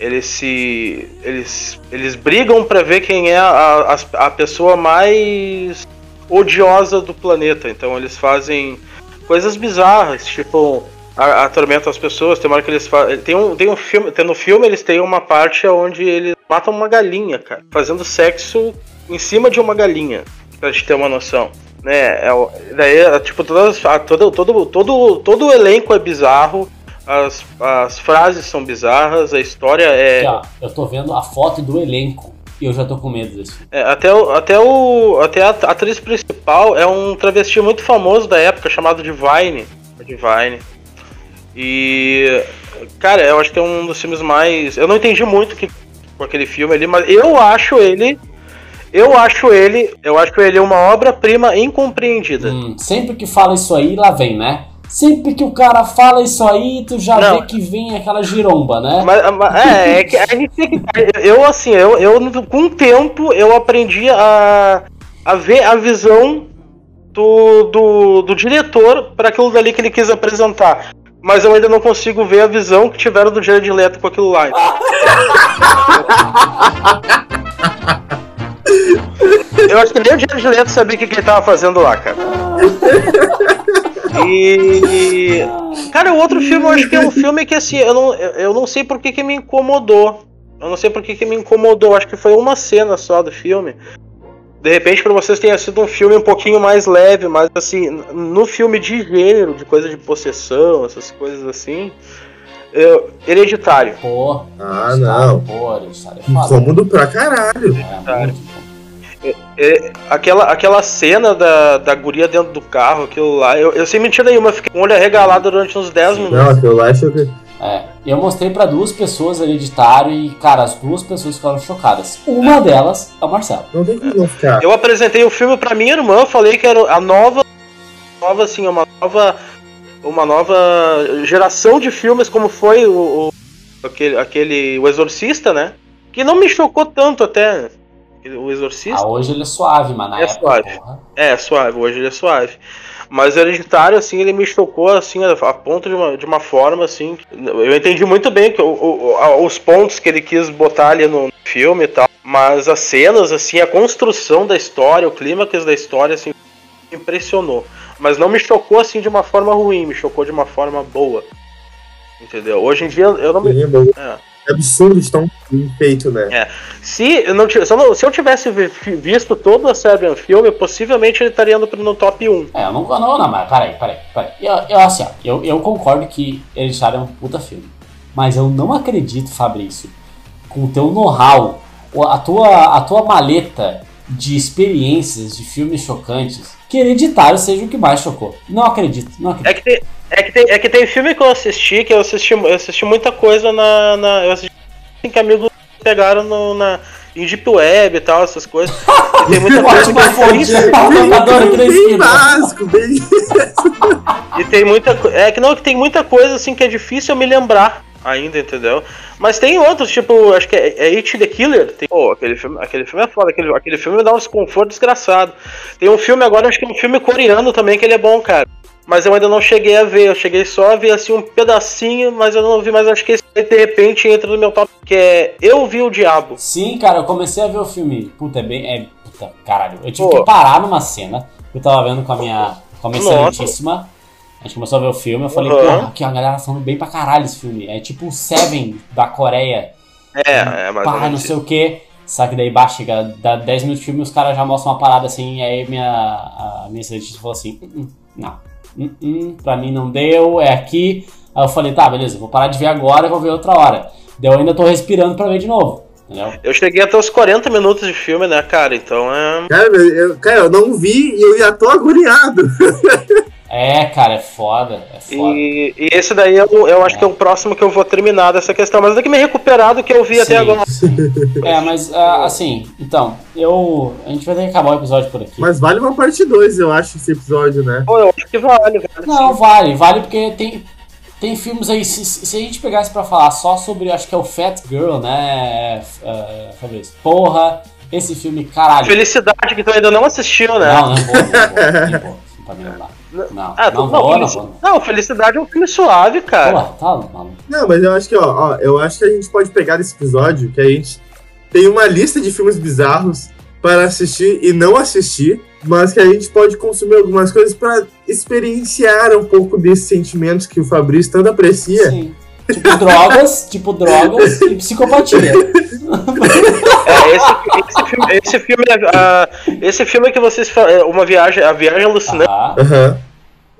Eles se. Eles, eles brigam pra ver quem é a, a, a pessoa mais odiosa do planeta. Então eles fazem coisas bizarras, tipo. Atormentam as pessoas, tem uma hora que eles fazem. Tem um, tem um filme. Tem no filme eles têm uma parte onde eles matam uma galinha, cara. Fazendo sexo em cima de uma galinha. Pra gente ter uma noção. Né? É, daí, é, tipo, todas, todo, todo, todo, todo o elenco é bizarro. As, as frases são bizarras, a história é. Aqui, ó, eu tô vendo a foto do elenco e eu já tô com medo desse. É, até o, até, o, até a atriz principal é um travesti muito famoso da época chamado Divine. Divine. E. Cara, eu acho que é um dos filmes mais. Eu não entendi muito que, com aquele filme ali, mas eu acho ele. Eu acho ele. Eu acho ele uma obra-prima incompreendida. Hum, sempre que fala isso aí, lá vem, né? Sempre que o cara fala isso aí, tu já Não. vê que vem aquela giromba, né? Mas, mas- é, é que a gente tem que. Eu, assim, eu, eu com o tempo eu aprendi a, a ver a visão do, do, do diretor para aquilo dali que ele quis apresentar. Mas eu ainda não consigo ver a visão que tiveram do Jared Leto com aquilo lá. Eu acho que nem o Jared Leto sabia o que, que ele tava fazendo lá, cara. E. Cara, o outro filme eu acho que é um filme que assim, eu não, eu não sei por que, que me incomodou. Eu não sei por que, que me incomodou. Acho que foi uma cena só do filme. De repente, pra vocês tenha sido um filme um pouquinho mais leve, mas assim, no filme de gênero, de coisa de possessão, essas coisas assim. eu- hereditário. Pô, Ah, não. pô, é foda. Incômodo pra caralho. É, bom. É, aquela, aquela cena da, da guria dentro do carro, aquilo lá, eu, eu sem mentira nenhuma, fiquei com o olho arregalado durante uns 10 minutos. Não, aquilo lá acho que. É, eu mostrei pra duas pessoas Hereditário e, cara, as duas pessoas ficaram chocadas. Uma delas é o Marcelo. Não tem como não ficar. Eu apresentei o filme pra minha irmã, falei que era a nova, nova assim, uma nova, uma nova geração de filmes como foi o, o- aquele, aquele o Exorcista, né? Que não me chocou tanto até. O Exorcista. Ah, hoje ele é suave, mas na É época, suave. porra. É, suave, hoje ele é suave. Mas o Hereditário, assim, ele me chocou, assim, a, a ponto de uma, de uma forma, assim. Eu entendi muito bem que o- o- a- os pontos que ele quis botar ali no filme e tal. Mas as cenas, assim, a construção da história, o clímax da história, assim, me impressionou. Mas não me chocou, assim, de uma forma ruim, me chocou de uma forma boa. Entendeu? Hoje em dia eu não me. É absurdo de tão bem feito, né? Se eu, não, tivesse- se eu não- se eu tivesse vi- visto todo a Serbian Film, possivelmente ele estaria no, no top 1. É, eu não. Não, não, mas peraí, peraí, peraí. Eu, eu, assim, ó, eu, eu concordo que Hereditário é um puta filme. Mas eu não acredito, Fabrício, com o teu know-how, a tua, a tua maleta de experiências de filmes chocantes, que Hereditário seja o que mais chocou. Não acredito, não acredito. É que, tem, é, que tem, é que tem filme que eu assisti, que eu assisti, eu assisti muita coisa na. na eu assisti assim, que amigos pegaram no, na, em Deep Web e tal, essas coisas. E tem muita coisa que Bem básico, bem. E tem muita É que não, que tem muita coisa assim que é difícil eu me lembrar ainda, entendeu? Mas tem outros, tipo, acho que é, é It the Killer. Tem, pô, aquele filme, aquele filme é foda, aquele, aquele filme me dá um desconforto desgraçado. Tem um filme agora, acho que é um filme coreano também, que ele é bom, cara. Mas eu ainda não cheguei a ver, eu cheguei só a ver assim um pedacinho, mas eu não vi, mas acho que esse aí, de repente entra no meu top, que é Eu Vi o Diabo. Sim, cara, eu comecei a ver o filme. Puta, é bem. É, puta, caralho. Eu tive Pô. que parar numa cena. que Eu tava vendo com a minha, com a minha Nossa. excelentíssima. A gente começou a ver o filme. Eu falei, porra, aqui ó, a galera falando bem pra caralho esse filme. É tipo o Seven da Coreia. É, é, mas Pá, não sei o que. Só que daí baixa, chega, dá 10 minutos de filme os caras já mostram uma parada assim. E aí minha, a minha excelentíssima falou assim: "Hum, hum, não, hum, hum, pra mim não deu, é aqui. Aí eu falei: tá, beleza, vou parar de ver agora e vou ver outra hora. Daí eu ainda tô respirando pra ver de novo. Entendeu? Eu cheguei até os 40 minutos de filme, né, cara? Então é. Cara, eu, cara, eu não vi e eu já tô agoniado. É, cara, é foda. É foda. E, e esse daí eu, eu acho que é o próximo que eu vou terminar dessa questão. Mas tem que me recuperar do que eu vi Sim. até agora. É, mas ah, assim, então, eu. A gente vai ter que acabar o episódio por aqui. Mas vale uma parte 2, eu acho, esse episódio, né? Pô, eu acho que vale, velho. Não, vale, vale porque tem. Tem filmes aí, se, se a gente pegasse pra falar só sobre, acho que é o Fat Girl, né, é, Fabrício? Porra, esse filme, caralho. Felicidade que tu ainda não assistiu, né? Não, não vou, não vou, não vou. Não dá. Não, Ah, não vou, não vou. Não, Felicidade é um filme suave, cara. Porra, tá maluco. Não, mas eu acho que, ó, ó, eu acho que a gente pode pegar desse episódio que a gente tem uma lista de filmes bizarros para assistir e não assistir, mas que a gente pode consumir algumas coisas para experienciar um pouco desses sentimentos que o Fabrício tanto aprecia. Sim. Tipo drogas, tipo drogas e psicopatia. É, esse, esse filme, esse filme, é, ah, esse filme que vocês falam, uma viagem, a viagem alucinante. Aham.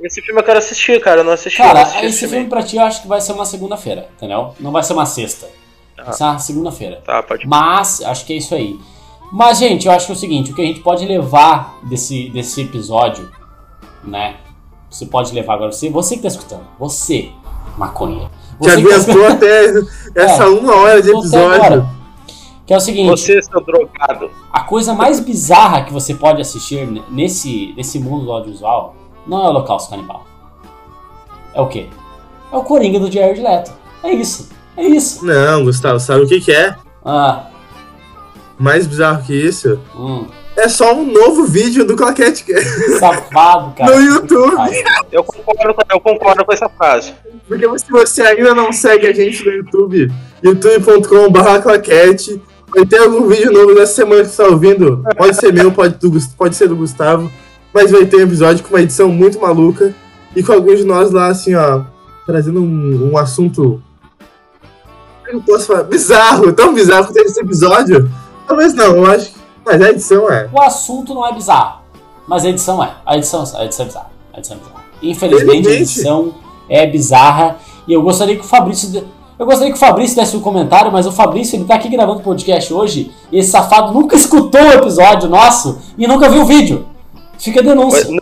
Esse filme eu quero assistir, cara. Eu não assisti. Cara, não assisti esse filme pra ti eu acho que vai ser uma segunda-feira, entendeu? Não vai ser uma sexta. Vai ser uma segunda-feira. Tá, pode. Mas, acho que é isso aí. Mas, gente, eu acho que é o seguinte, o que a gente pode levar desse, desse episódio, né? Você pode levar agora, você, você que tá escutando, você, maconha. Você que tá aguentou escutando- até essa É, uma hora de episódio. Que é o seguinte, Você, seu drogado. a coisa mais bizarra que você pode assistir nesse, nesse mundo do audiovisual não é o Holocausto Canibal. É o quê? É o Coringa do Jared Leto. É isso. É isso. Não, Gustavo, sabe o que, que é? Ah, Mais bizarro que isso? hum, É só um novo vídeo do Claquete safado, cara. no YouTube. Eu concordo, com- eu concordo com essa frase. Porque se você ainda não segue a gente no YouTube, youtube.com.br claquete, vai ter algum vídeo novo dessa semana que você está ouvindo. Pode ser meu, pode, do pode ser do Gustavo, mas vai ter um episódio com uma edição muito maluca. e com alguns de nós lá, assim, ó, trazendo um, um assunto. Eu posso falar? Bizarro, tão bizarro que teve esse episódio. Talvez não, eu acho. que- Mas a edição é. O assunto não é bizarro, mas a edição é. A edição, a edição é bizarra. A edição é bizarra. Infelizmente, a edição é bizarra. E eu gostaria que o Fabrício. Eu gostaria que o Fabrício desse um comentário, mas o Fabrício ele tá aqui gravando podcast hoje e esse safado nunca escutou o episódio nosso e nunca viu o vídeo. Fica a denúncia. Não, não,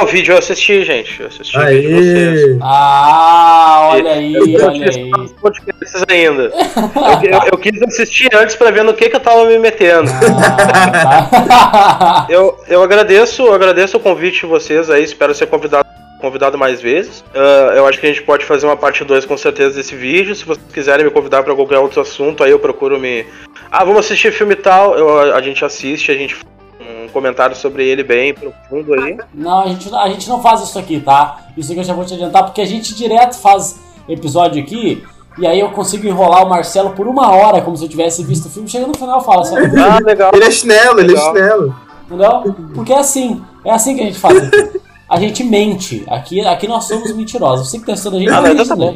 não, o vídeo eu assisti, gente. Eu assisti o vídeo de vocês. Ah, olha aí, Eu não olha tinha aí. podcasts ainda. Eu, eu- eu quis assistir antes pra ver no que, que eu tava me metendo. Ah, tá. Eu, eu agradeço, eu agradeço o convite de vocês aí, espero ser convidado, convidado mais vezes. Ah, eu acho que a gente pode fazer uma parte 2 com certeza desse vídeo. Se vocês quiserem me convidar pra qualquer outro assunto, aí eu procuro me. Ah, vamos assistir filme tal, eu, a gente assiste, a gente faz um comentário sobre ele bem profundo aí. Não, a gente, a gente não faz isso aqui, tá? Isso aqui eu já vou te adiantar, porque a gente direto faz episódio aqui, e aí eu consigo enrolar o Marcelo por uma hora, como se eu tivesse visto o filme. Chega no final e fala assim, Ah, legal. Ele é chinelo, ele é Legal. chinelo. entendeu? Porque é assim, é assim que a gente faz aqui. A gente mente. Aqui, aqui nós somos mentirosos. Você que tá assistindo a gente, Ah, mente, né?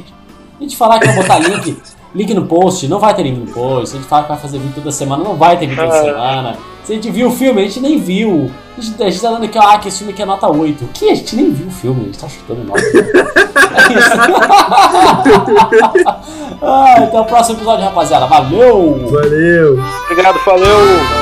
A gente falar que vai botar link, link no post, não vai ter link no post. Se a gente falar que vai fazer vídeo toda semana, não vai ter vídeo toda Ah. semana. Se a gente viu o filme, a gente nem viu. A gente, a gente tá dando aqui, ó, ah, que esse filme aqui é nota 8. Que? A gente nem viu o filme, a gente tá chutando nota. É isso. ah, até o próximo episódio, rapaziada. Valeu! Valeu! Obrigado, valeu!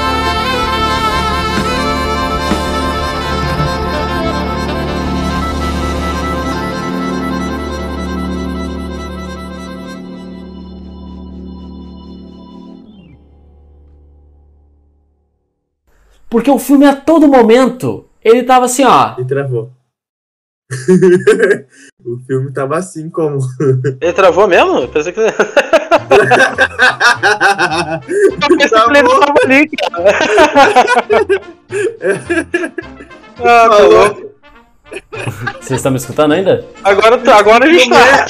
Porque o filme a todo momento, ele tava assim, ó. E travou. o filme tava assim como. Ele travou mesmo? Eu pensei que. Eu pensei que ele tava ali, cara. ah, tá Falou. louco. Vocês estão me escutando ainda? Agora, tá- agora a gente tá.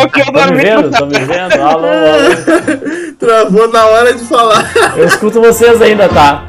Eu Estão me vendo? Estão me vendo? Alô, alô. Travou na hora de falar. Eu escuto vocês ainda, tá?